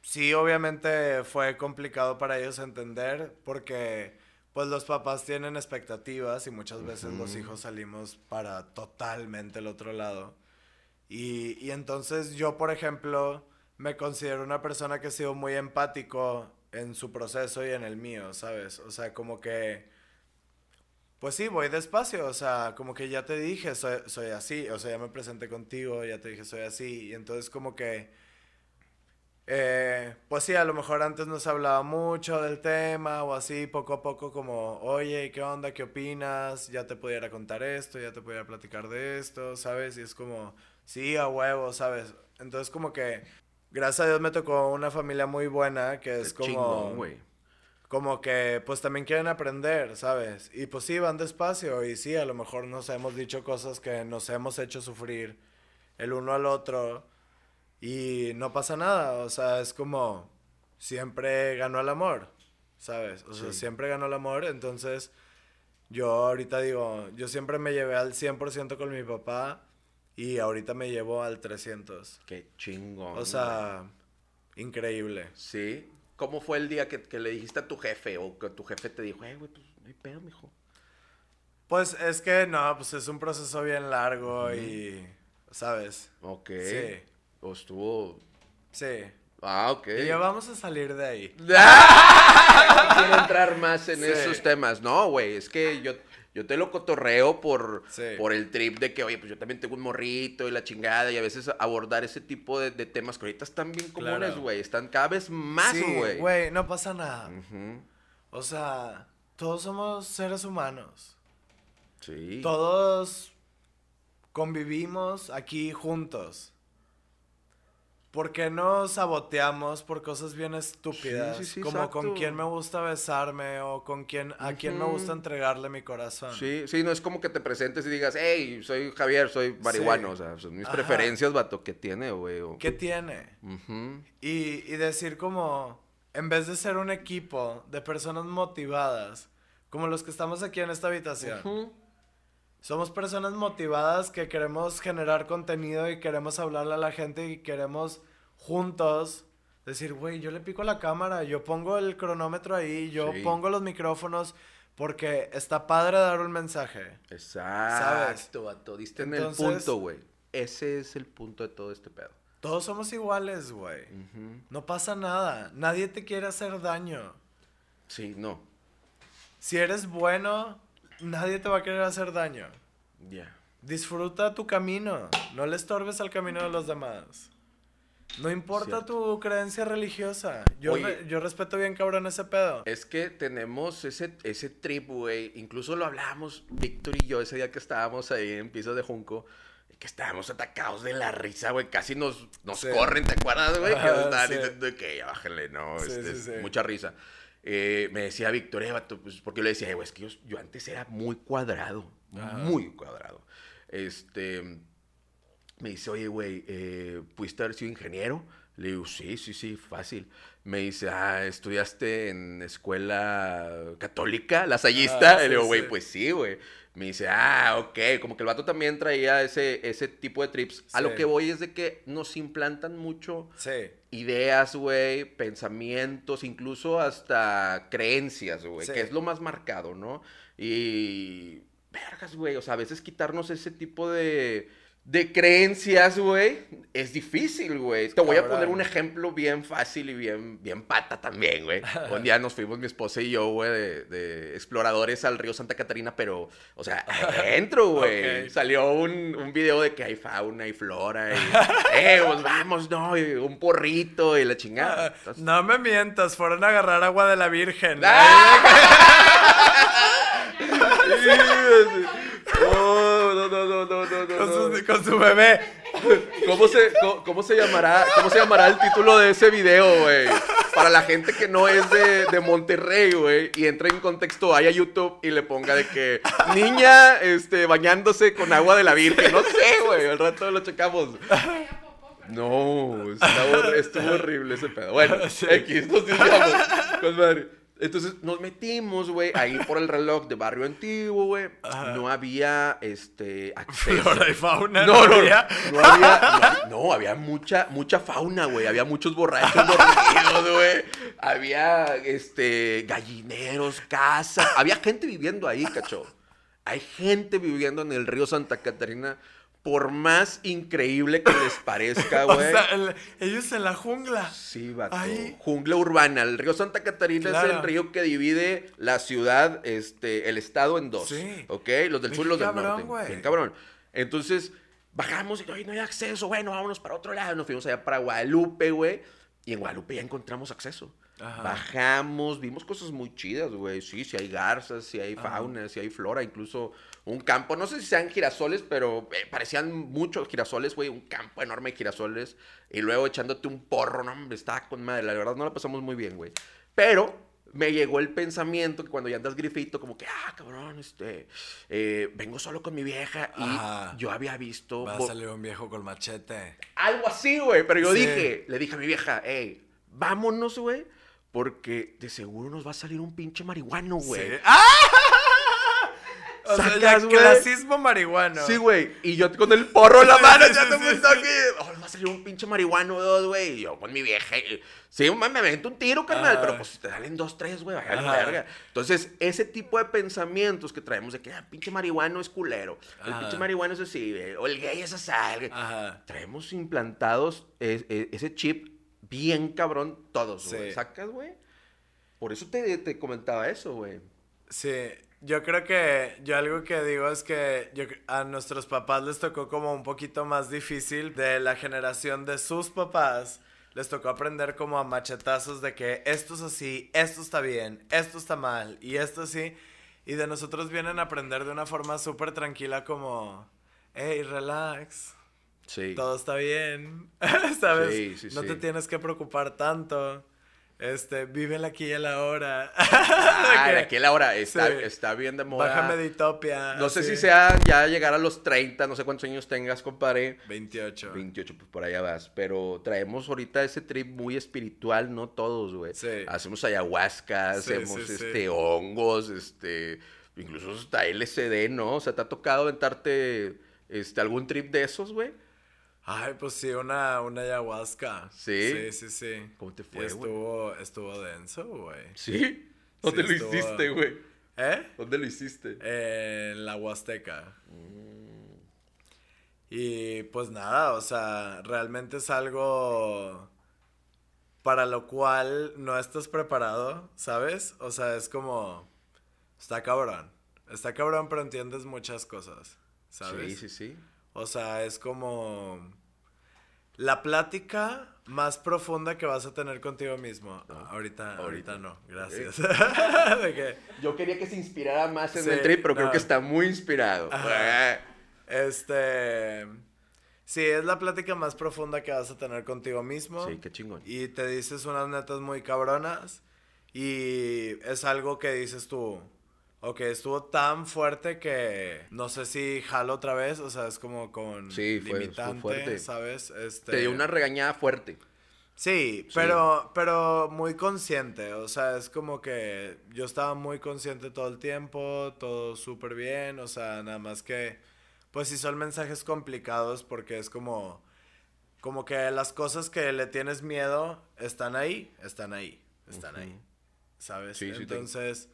B: Sí, obviamente fue complicado para ellos entender porque, pues, los papás tienen expectativas y muchas veces los hijos salimos para totalmente el otro lado. Y, y entonces yo, por ejemplo, me considero una persona que ha sido muy empático en su proceso y en el mío, ¿sabes? O sea, como que... Pues sí, voy despacio, o sea, como que ya te dije, soy, soy así, o sea, ya me presenté contigo, ya te dije, soy así, y entonces como que eh, pues sí, a lo mejor antes no se hablaba mucho del tema o así, poco a poco como, oye, ¿qué onda? ¿Qué opinas? Ya te pudiera contar esto, ya te pudiera platicar de esto, ¿sabes? Y es como, sí, a huevo, ¿sabes? Entonces como que, gracias a Dios me tocó una familia muy buena que es como... como que pues también quieren aprender, ¿sabes? Y pues sí, van despacio y sí, a lo mejor nos hemos dicho cosas que nos hemos hecho sufrir el uno al otro y no pasa nada, o sea, es como siempre ganó el amor, ¿sabes? O sea, siempre ganó el amor, entonces yo ahorita digo, yo siempre me llevé al 100% con mi papá y ahorita me llevo al 300.
A: Qué chingón.
B: O sea, increíble.
A: Sí. ¿Cómo fue el día que, le dijiste a tu jefe o que tu jefe te dijo, eh, güey, pues no hay pedo, mijo?
B: Pues es que no, pues es un proceso bien largo y, ¿sabes?
A: Ok. Sí. ¿O estuvo...?
B: Sí.
A: Ah, ok.
B: Y ya vamos a salir de ahí.
A: quiero entrar más en esos temas. No, güey, es que yo, yo te lo cotorreo por, por el trip de que, oye, pues yo también tengo un morrito y la chingada. Y a veces abordar ese tipo de, temas que ahorita están bien comunes, güey. Están cada vez más, güey.
B: Sí, güey, no pasa nada. O sea, todos somos seres humanos.
A: Sí.
B: Todos convivimos aquí juntos. ¿Por qué no saboteamos por cosas bien estúpidas? como con quién me gusta besarme o con quién, a quién me gusta entregarle mi corazón.
A: Sí, sí, no es como que te presentes y digas, hey, soy Javier, soy marihuano. O sea, son mis preferencias, vato, ¿qué tiene, güey?
B: ¿Qué tiene? y, y decir como, en vez de ser un equipo de personas motivadas, como los que estamos aquí en esta habitación. Somos personas motivadas que queremos generar contenido y queremos hablarle a la gente y queremos juntos decir, güey, yo le pico la cámara, yo pongo el cronómetro ahí, yo pongo los micrófonos, porque está padre dar un mensaje.
A: Exacto, vato. Diste en el punto, güey. Ese es el punto de todo este pedo.
B: Todos somos iguales, güey. No pasa nada. Nadie te quiere hacer daño.
A: Sí, no.
B: Si eres bueno, nadie te va a querer hacer daño.
A: Ya.
B: Disfruta tu camino. No le estorbes al camino de los demás. No importa tu creencia religiosa. Yo, yo respeto bien cabrón ese pedo.
A: Es que tenemos ese, ese trip, güey. Incluso lo hablamos, Víctor y yo, ese día que estábamos ahí en piso de Junco. Que estábamos atacados de la risa, güey. Casi nos, nos corren, ¿te acuerdas, güey? que estaban diciendo que ya bájale, no. Este, mucha risa. Eh, me decía Victoria, pues, porque le decía, güey, es que yo, antes era muy cuadrado, muy cuadrado. Este, me dice, oye, güey, eh, ¿pudiste haber sido ingeniero? Le digo, sí, sí, sí, fácil. Me dice, ah, ¿estudiaste en escuela católica, lasallista? Ah, le digo, güey, pues sí, güey. Me dice, ah, ok, como que el vato también traía ese, ese tipo de trips. A lo que voy es de que nos implantan mucho ideas, güey, pensamientos, incluso hasta creencias, güey, que es lo más marcado, ¿no? Y, vergas, güey, o sea, a veces quitarnos ese tipo de de creencias, güey, es difícil, güey. Te voy a poner un ejemplo bien fácil y bien, bien pata también, güey. un día nos fuimos mi esposa y yo, güey, de, exploradores al río Santa Catarina, pero, o sea, adentro, güey. Salió un, un, video de que hay fauna y flora y, eh, pues vamos, no, y un porrito y la chingada.
B: no me mientas, fueron a agarrar agua de la Virgen.
A: No, no, no, no, no, no.
B: Con, su, bebé.
A: ¿Cómo se, cómo, se llamará, ¿Cómo se llamará el título de ese video, güey? Para la gente que no es de, de Monterrey, güey, y entra en contexto, vaya a YouTube y le ponga de que niña este, bañándose con agua de la Virgen. No sé, güey, al rato lo checamos. No, estuvo horrible ese pedo. Bueno, X, nos decíamos. Con madre. Entonces nos metimos, güey, ahí por el reloj de barrio antiguo, güey. No había, este,
B: acceso. Flora y fauna.
A: No, no, no, había. No, había, no, había mucha, mucha fauna, güey. Había muchos borrachos dormidos, güey. Había, este, gallineros, casas. Había gente viviendo ahí, cacho. Hay gente viviendo en el río Santa Catarina por más increíble que les parezca, güey.
B: O sea, el- ellos en la jungla.
A: Sí, vato. Jungla urbana. El río Santa Catarina es el río que divide la ciudad, este, el estado en dos.
B: Sí.
A: ¿Ok? Los del
B: Bien
A: sur y los del
B: cabrón,
A: norte.
B: güey.
A: Bien cabrón. Entonces, bajamos y, "Ay, no hay acceso. Bueno, vámonos para otro lado. Nos fuimos allá para Guadalupe, güey. Y en Guadalupe ya encontramos acceso.
B: Ajá.
A: Bajamos, vimos cosas muy chidas, güey. Sí, sí hay garzas, sí hay fauna, sí hay flora, incluso un campo. No sé si sean girasoles, pero eh, parecían muchos girasoles, güey. Un campo enorme de girasoles. Y luego echándote un porro, no, hombre, estaba con madre. La verdad no la pasamos muy bien, güey. Pero me llegó el pensamiento que cuando ya andas grifito, como que, ah, cabrón, este, eh, vengo solo con mi vieja. Y yo había visto
B: Va a salir un viejo con machete.
A: algo así, güey. Pero yo
B: Sí.
A: dije, le dije a mi vieja, hey, vámonos, güey. Porque de seguro nos va a salir un pinche marihuano, güey.
B: Sí. ¡Ah! O sea,
A: Sacas,
B: ya
A: güey.
B: clasismo marihuano.
A: Sí, güey. Y yo con el porro en la mano,
B: Sí,
A: ya te
B: sí, sí.
A: que oh, va a salir un pinche marihuano dos, güey. Y yo con mi vieja. y- Sí, man, me avento un tiro, carnal. Pero pues si te salen dos, tres, güey, vaya la verga. Entonces, ese tipo de pensamientos que traemos de que ah, pinche marihuano es culero. El pinche marihuano es así, güey, O el gay es así. Traemos implantados es- es- ese chip bien cabrón todos, güey. ¿Sacas, güey? Por eso te, te comentaba eso, güey.
B: Sí, yo creo que yo algo que digo es que yo, a nuestros papás les tocó como un poquito más difícil de la generación de sus papás. Les tocó aprender como a machetazos de que esto es así, esto está bien, esto está mal y esto así. Y de nosotros vienen a aprender de una forma súper tranquila como, hey, relax,
A: Sí.
B: todo está bien, ¿sabes?
A: Sí, sí,
B: no
A: sí.
B: te tienes que preocupar tanto. Este, vive el aquí y el ahora.
A: Ah, aquí a la hora. Está,
B: Sí.
A: está bien de moda.
B: Bájame de Utopia.
A: No sé si sea ya llegar a los 30, no sé cuántos años tengas, compadre.
B: 28.
A: 28, pues por allá vas. Pero traemos ahorita ese trip muy espiritual, no todos, güey.
B: Sí.
A: Hacemos ayahuasca, hacemos este hongos, este. Incluso hasta LSD, ¿no? O sea, ¿te ha tocado aventarte este, algún trip de esos, güey?
B: Ay, pues sí, una, una ayahuasca.
A: ¿Sí?
B: Sí, sí, sí.
A: ¿Cómo te fue, güey?
B: estuvo, estuvo denso, güey.
A: ¿Sí? ¿Dónde
B: Sí,
A: lo
B: estuvo-
A: hiciste, güey?
B: ¿Eh?
A: ¿Dónde lo hiciste?
B: En la Huasteca.
A: Mm.
B: Y pues nada, o sea, realmente es algo para lo cual no estás preparado, ¿sabes? O sea, es como, está cabrón. Está cabrón, pero entiendes muchas cosas, ¿sabes?
A: Sí, sí, sí.
B: O sea, es como la plática más profunda que vas a tener contigo mismo. ahorita, ahorita,
A: ahorita.
B: no, gracias. De
A: Yo quería que se inspirara más en
B: Sí,
A: el trip, pero creo que está muy inspirado.
B: Ajá. este, sí, es la plática más profunda que vas a tener contigo mismo.
A: Sí, qué chingón.
B: Y te dices unas netas muy cabronas. Y es algo que dices tú. Ok, estuvo tan fuerte que no sé si jalo otra vez. O sea, es como con
A: Sí, fue-
B: limitante,
A: fuerte.
B: ¿sabes? Este,
A: Te dio una regañada fuerte.
B: Sí, pero, pero muy consciente. O sea, es como que yo estaba muy consciente todo el tiempo, todo súper bien. O sea, nada más que, pues sí son mensajes complicados porque es como, como que las cosas que le tienes miedo están ahí, están ahí, están ahí. ¿Sabes?
A: Sí,
B: Entonces,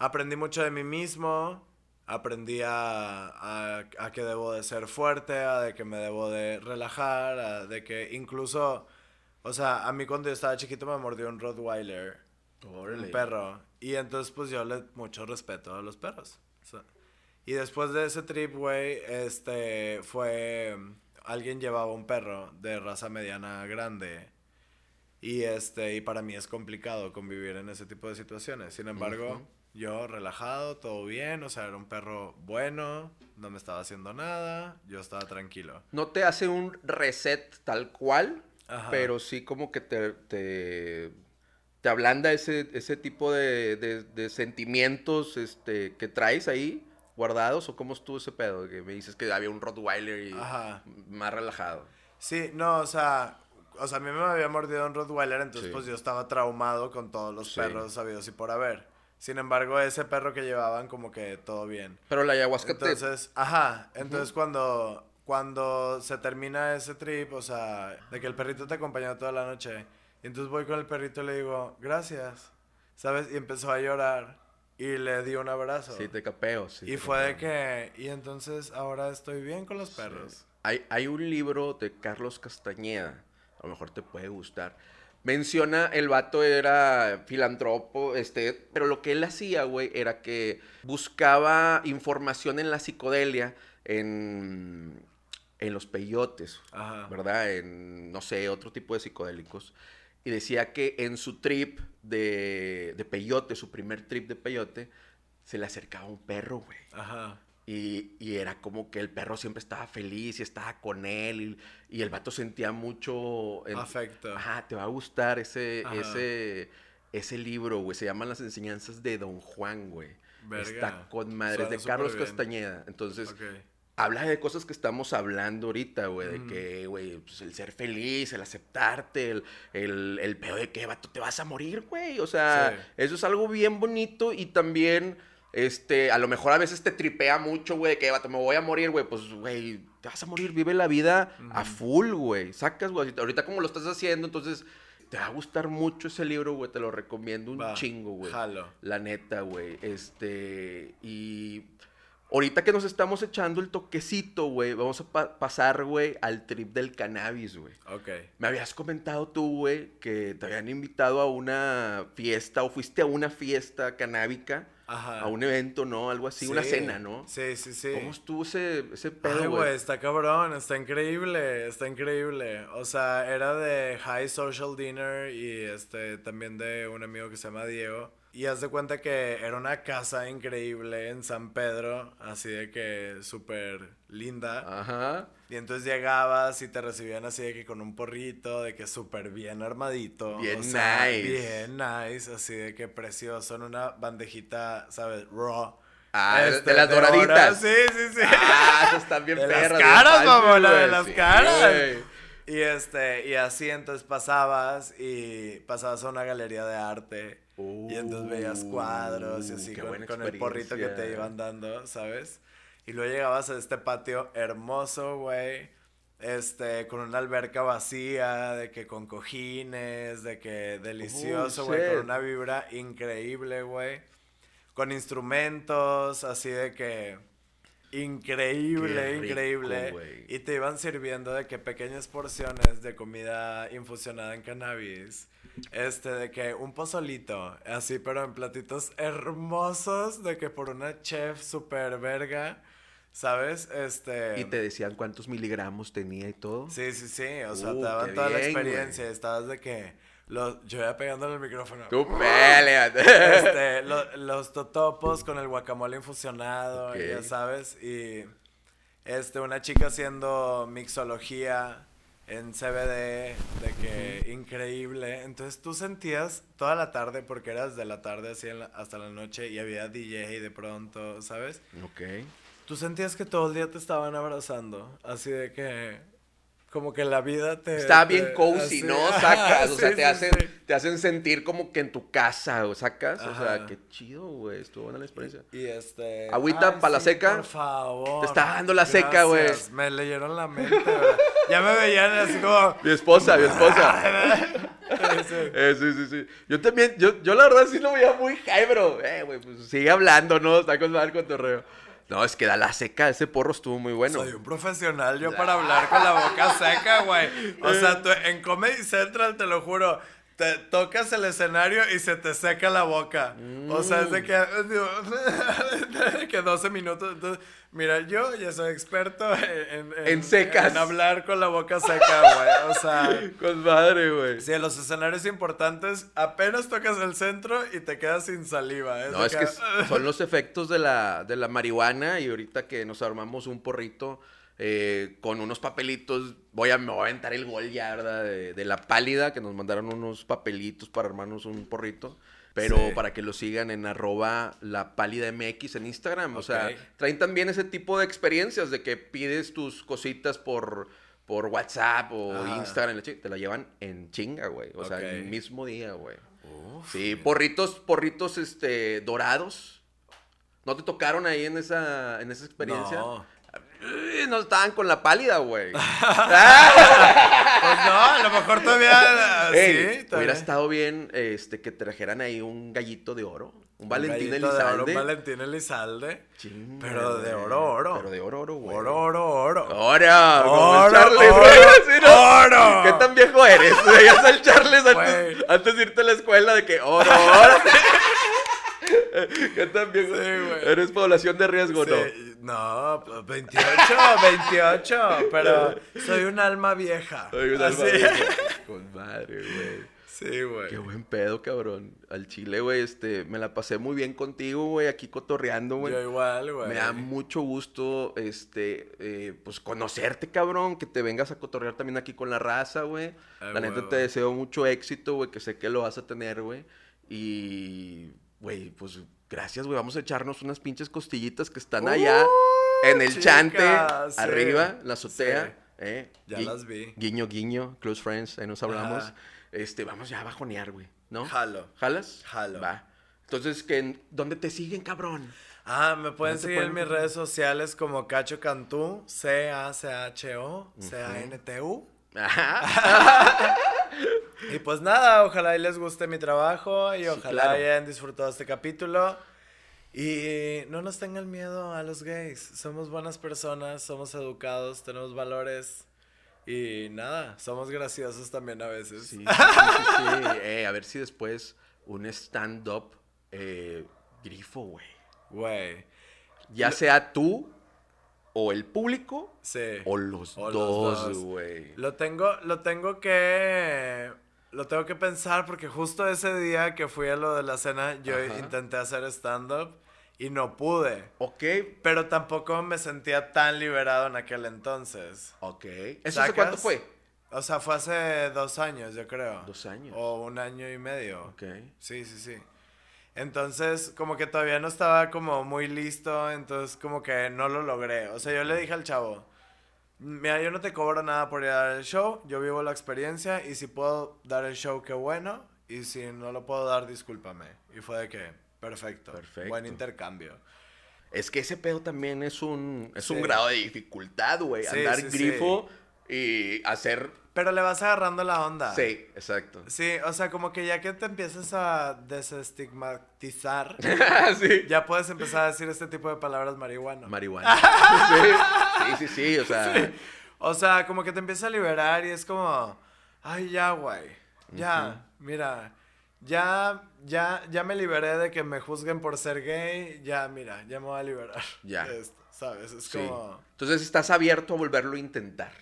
B: aprendí mucho de mí mismo. Aprendí a, a, a que debo de ser fuerte, a de que me debo de relajar, a de que incluso, o sea, a mí cuando yo estaba chiquito me mordió un Rottweiler, un perro, y entonces pues yo le mucho respeto a los perros. o sea, y después de ese trip, güey, este, fue, alguien llevaba un perro de raza mediana grande, y este, y para mí es complicado convivir en ese tipo de situaciones. Sin embargo,
A: Ujú.
B: Yo relajado, todo bien, o sea, era un perro bueno, no me estaba haciendo nada, yo estaba tranquilo.
A: No te hace un reset tal cual,
B: Ajá.
A: pero sí como que te, te, te ablanda ese, ese tipo de, de- de sentimientos este, que traes ahí guardados. ¿O cómo estuvo ese pedo? Que me dices que había un Rottweiler y
B: Ajá.
A: más relajado.
B: Sí, no, o sea, o sea, a mí me había mordido un Rottweiler, entonces
A: Sí.
B: pues yo estaba traumado con todos los
A: Sí.
B: perros sabidos y por haber. Sin embargo, ese perro que llevaban como que todo bien.
A: Pero la ayahuasca te...
B: Entonces, ajá, entonces cuando cuando se termina ese trip, o sea, de que el perrito te acompañó toda la noche, y entonces voy con el perrito y le digo, "Gracias." ¿Sabes? Y empezó a llorar. y le di un abrazo.
A: Sí, te capeo, sí.
B: y
A: te
B: fue de
A: capeo.
B: que, y entonces ahora estoy bien con los perros.
A: Hay, hay un libro de Carlos Castañeda, a lo mejor te puede gustar. Menciona, el vato era filantropo, este, pero lo que él hacía, güey, era que buscaba información en la psicodelia, en, en los peyotes,
B: Ajá.
A: ¿verdad? En, no sé, otro tipo de psicodélicos. Y decía que en su trip de, de peyote, su primer trip de peyote, se le acercaba un perro, güey.
B: Ajá.
A: Y, y era como que el perro siempre estaba feliz y estaba con él. Y, y el vato sentía mucho...
B: Afecto.
A: Ajá, te va a gustar ese,
B: Ajá.
A: ese, ese libro, güey. Se llaman Las enseñanzas de Don Juan, güey.
B: Verga.
A: Está con madres,
B: Suena
A: de Carlos
B: bien.
A: Castañeda. Entonces,
B: Ok.
A: habla de cosas que estamos hablando ahorita, güey. De que, güey, pues, el ser feliz, el aceptarte, el, el, el pedo de que, vato, te vas a morir, güey. O sea,
B: Sí.
A: eso es algo bien bonito y también, este, a lo mejor a veces te tripea mucho, güey, que, me voy a morir, güey. Pues, güey, te vas a morir, vive la vida a full, güey. Sacas, güey. Ahorita como lo estás haciendo, entonces, te va a gustar mucho ese libro, güey. Te lo recomiendo un chingo, güey.
B: Jalo.
A: La neta, güey. Este. Y. Ahorita que nos estamos echando el toquecito, güey, vamos a pa- pasar, güey, al trip del cannabis, güey.
B: Ok.
A: Me habías comentado tú, güey, que te habían invitado a una fiesta o fuiste a una fiesta canábica,
B: Ajá.
A: a un evento, ¿no? Algo así, una cena, ¿no?
B: Sí, sí, sí.
A: ¿Cómo estuvo ese, ese
B: Ay,
A: pedo,
B: güey,
A: güey?
B: está cabrón, está increíble, está increíble. O sea, era de High Social Dinner y este también de un amigo que se llama Diego. Y haz de cuenta que era una casa increíble en San Pedro, así de que súper linda.
A: Ajá.
B: Y entonces llegabas y te recibían así de que con un porrito, de que súper bien armadito.
A: Bien
B: o sea,
A: nice.
B: Bien nice, así de que precioso, en una bandejita, ¿sabes? Raw.
A: Ah, de-
B: Este,
A: de las
B: oro.
A: doraditas.
B: Sí, sí, sí.
A: Ah, esas están bien
B: De las
A: perras.
B: caras, mamona, de las
A: Sí,
B: caras.
A: güey.
B: Y este, y así entonces pasabas y pasabas a una galería de arte. Y entonces veías cuadros y
A: Uh,
B: así con, con el porrito que te iban dando, ¿sabes? Y luego llegabas a este patio hermoso, güey. Este, con una alberca vacía, de que con cojines, de que delicioso, güey, con una vibra increíble, güey. Con instrumentos, así de que increíble,
A: rico,
B: increíble. Y te iban sirviendo de que pequeñas porciones de comida infusionada en cannabis. Este, de que un pozolito, así, pero en platitos hermosos, de que por una chef super verga, ¿sabes? Este.
A: Y te decían cuántos miligramos tenía y todo.
B: Sí, sí, sí, o sea,
A: Uh,
B: te daban toda la experiencia.
A: güey.
B: Estabas de que. Los, yo iba pegándole el micrófono.
A: Tú peleate.
B: Este, lo- los totopos con el guacamole infusionado, ya sabes. Y este, una chica haciendo mixología en CBD, de que increíble. Entonces tú sentías toda la tarde, porque eras de la tarde así la- hasta la noche y había DJ de pronto, ¿sabes?
A: ok.
B: Tú sentías que todo el día te estaban abrazando, así de que como que la vida te
A: Está
B: te-
A: bien cozy,
B: así-
A: ¿no? Sacas, o sea,
B: Sí,
A: te
B: sí,
A: hacen,
B: sí.
A: te hacen sentir como que en tu casa, o sacas, o sea, qué chido, güey, estuvo buena la experiencia.
B: Y este.
A: Agüita
B: ay,
A: pa' la seca.
B: Por favor.
A: Te está dando la seca, güey.
B: Me leyeron la mente, ¿verdad? Ya me veían así como.
A: Mi esposa, mi esposa.
B: Sí.
A: Eh, sí, sí, sí. Yo también, yo, yo la verdad sí lo veía muy high, bro. Eh, güey, pues sigue hablando, ¿no? Está con mal cotorreo. No, es que da la seca, ese porro estuvo muy bueno.
B: Soy un profesional yo para hablar con la boca seca, güey. O sea, tú, en Comedy Central, te lo juro, te tocas el escenario y se te seca la boca. O sea, es de que, digo, que 12 minutos. Entonces, mira, yo ya soy experto en,
A: En secas.
B: En hablar con la boca seca, güey. O sea,
A: Con madre, güey.
B: sí, en los escenarios importantes apenas tocas el centro y te quedas sin saliva.
A: No,
B: de
A: es que s- son los efectos de la, de la marihuana y ahorita que nos armamos un porrito eh, con unos papelitos, voy a, me voy a aventar el gol ya, ¿verdad? De, de la pálida, que nos mandaron unos papelitos para armarnos un porrito. Pero
B: Sí.
A: para que lo sigan en arroba la pálida MX en Instagram. O sea, traen también ese tipo de experiencias de que pides tus cositas por, por WhatsApp o
B: Ajá.
A: Instagram, te la llevan en chinga, güey. O sea, el mismo día, güey. Sí, porritos, porritos, este, dorados. ¿No te tocaron ahí en esa, en esa experiencia?
B: No.
A: No estaban con la pálida, güey.
B: Pues no, a lo mejor todavía.
A: Ey,
B: sí,
A: hubiera
B: todavía.
A: estado bien este, que trajeran ahí un gallito de oro. Un Valentín
B: de oro,
A: Elizalde.
B: Un Valentín Elizalde.
A: Chinga,
B: Pero de oro, oro.
A: Pero de oro, oro, güey.
B: Oro, oro, oro. Oro,
A: Charles,
B: oro,
A: ¿no?
B: oro.
A: ¿Qué tan viejo eres? Veías al Charles antes, antes de irte a la escuela de que oro, oro. ¿Qué tan viejo?
B: Sí, güey.
A: Eres población de riesgo, ¿no?
B: Sí, no, pues, 28, 28, pero soy un alma vieja.
A: Ay, una
B: Así.
A: madre, Con madre, güey.
B: Sí, güey.
A: Qué buen pedo, cabrón. Al chile, güey, este, me la pasé muy bien contigo, güey, aquí cotorreando, güey.
B: Yo igual, güey.
A: Me da mucho gusto, este, eh, pues conocerte, cabrón, que te vengas a cotorrear también aquí con la raza, güey. La neta
B: huevo.
A: te deseo mucho éxito, güey, que sé que lo vas a tener, güey. Y, güey, pues gracias, güey. Vamos a echarnos unas pinches costillitas que están allá
B: Uh,
A: en el
B: chica,
A: chante,
B: sí.
A: arriba, en la azotea.
B: Sí.
A: eh.
B: Ya
A: Gui-
B: las vi.
A: Guiño, guiño, close friends, ahí nos hablamos.
B: Ajá.
A: Este, vamos ya a bajonear, güey, ¿no?
B: Jalo.
A: ¿Jalas?
B: Jalo.
A: Va. Entonces, ¿qué, ¿dónde te siguen, cabrón?
B: Ah, me pueden
A: ¿Dónde te
B: seguir
A: pueden
B: en mis redes sociales como Cacho Cantú, C-A-C-H-O, C-A-N-T-U.
A: Ajá.
B: Y pues nada, ojalá y les guste mi trabajo y
A: Sí,
B: ojalá
A: claro.
B: hayan disfrutado este capítulo. Y no nos tengan miedo a los gays. Somos buenas personas, somos educados, tenemos valores. Y nada, somos graciosos también a veces.
A: Sí, sí, sí. Eh, a ver si después un stand-up eh, grifo, güey.
B: Güey.
A: Ya sea tú o el público
B: Sí.
A: o los
B: O
A: dos. güey.
B: Lo tengo, lo tengo que. Lo tengo que pensar porque justo ese día que fui a lo de la cena, yo
A: Ajá.
B: intenté hacer stand-up y no pude.
A: Ok,
B: Pero tampoco me sentía tan liberado en aquel entonces.
A: ok. ¿Eso hace cuánto fue?
B: O sea, fue hace dos años, yo creo.
A: Dos años.
B: O un año y medio.
A: Ok.
B: Sí, sí, sí. Entonces, como que todavía no estaba como muy listo, entonces como que no lo logré. O sea, yo le dije al chavo, mira, yo no te cobro nada por ir a dar el show, yo vivo la experiencia y si puedo dar el show, qué bueno, y si no lo puedo dar, discúlpame. Y fue de que, perfecto,
A: Perfecto.
B: buen intercambio.
A: Es que ese pedo también es un, es
B: Sí.
A: un grado de dificultad, güey.
B: Sí,
A: Andar
B: sí,
A: grifo y hacer...
B: Pero le vas agarrando la onda.
A: Sí, exacto.
B: Sí, o sea, como que ya que te empiezas a desestigmatizar,
A: sí.
B: ya puedes empezar a decir este tipo de palabras marihuana.
A: Marihuana. sí, sí, sí, sí, o sea...
B: O sea, como que te empieza a liberar y es como, ay, ya, güey. Ya, mira, ya, ya, ya me liberé de que me juzguen por ser gay. Ya, mira, ya me voy a liberar.
A: Ya.
B: de esto, ¿Sabes? Es
A: Sí.
B: como,
A: Entonces estás abierto a volverlo a intentar.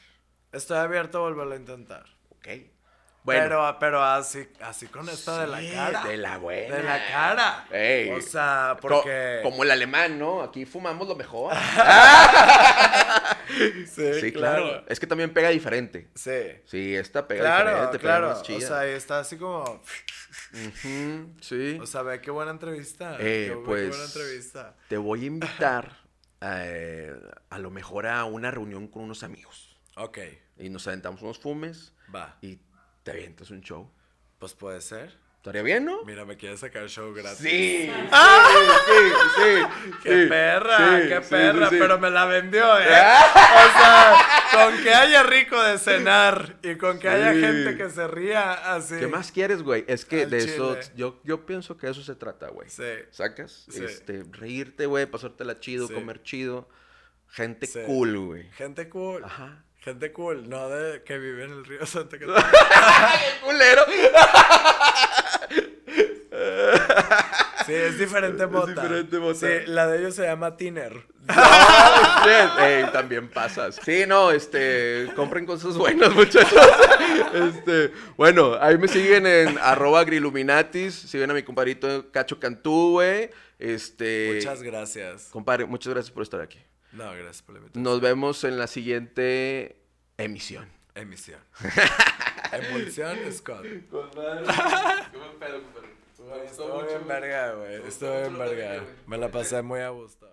B: Estoy abierto a volverlo a intentar.
A: Ok. Bueno.
B: Pero, pero así, así con esta de la cara.
A: De la buena.
B: De la cara.
A: Ey.
B: O sea,
A: Co-
B: porque.
A: como el alemán, ¿no? Aquí fumamos lo mejor.
B: Sí,
A: sí, claro. Es que también pega diferente.
B: Sí.
A: Sí, esta pega
B: Claro,
A: diferente, pega
B: claro.
A: más
B: O sea, está así como.
A: Sí.
B: O sea, ve qué buena entrevista.
A: Eh,
B: qué, bu- qué
A: pues,
B: buena entrevista.
A: Te voy a invitar eh, a lo mejor a una reunión con unos amigos.
B: Ok,
A: Y nos aventamos unos fumes
B: va.
A: y te avientas un show.
B: Pues puede ser.
A: ¿Estaría bien, no?
B: Mira, me quieres sacar show gratis.
A: Sí, sí, sí,
B: ¡Qué
A: sí,
B: perra!
A: sí,
B: ¡Qué perra! Pero me la vendió, ¿eh? O sea, con que haya rico de cenar y con que haya gente que se ría así.
A: ¿Qué más quieres, güey? Es que
B: Al
A: de eso, yo, yo pienso que de eso se trata, güey.
B: Sí.
A: ¿Sacas?
B: Sí.
A: Este, reírte, güey, pasártela chido, comer chido. Gente cool, güey.
B: Gente cool.
A: Ajá.
B: Gente cool, no de que vive en el río Santa Catarina.
A: ¡Qué culero!
B: Sí, es diferente mota.
A: diferente mota.
B: Sí, la de ellos se llama Tiner.
A: No. Ey, también pasas. Sí, no, este, compren cosas buenas, muchachos. Este, bueno, ahí me siguen en arroba griluminatis. Siguen a mi compadrito Cacho Cantú, güey. Este.
B: Muchas gracias.
A: Compadre, muchas gracias por estar aquí.
B: No, gracias por la invitación.
A: Nos vemos en la siguiente emisión.
B: Emisión. Emulsión, Scott. Estuvo bien verga, güey. Estuvo bien verga. Me la pasé muy a gusto.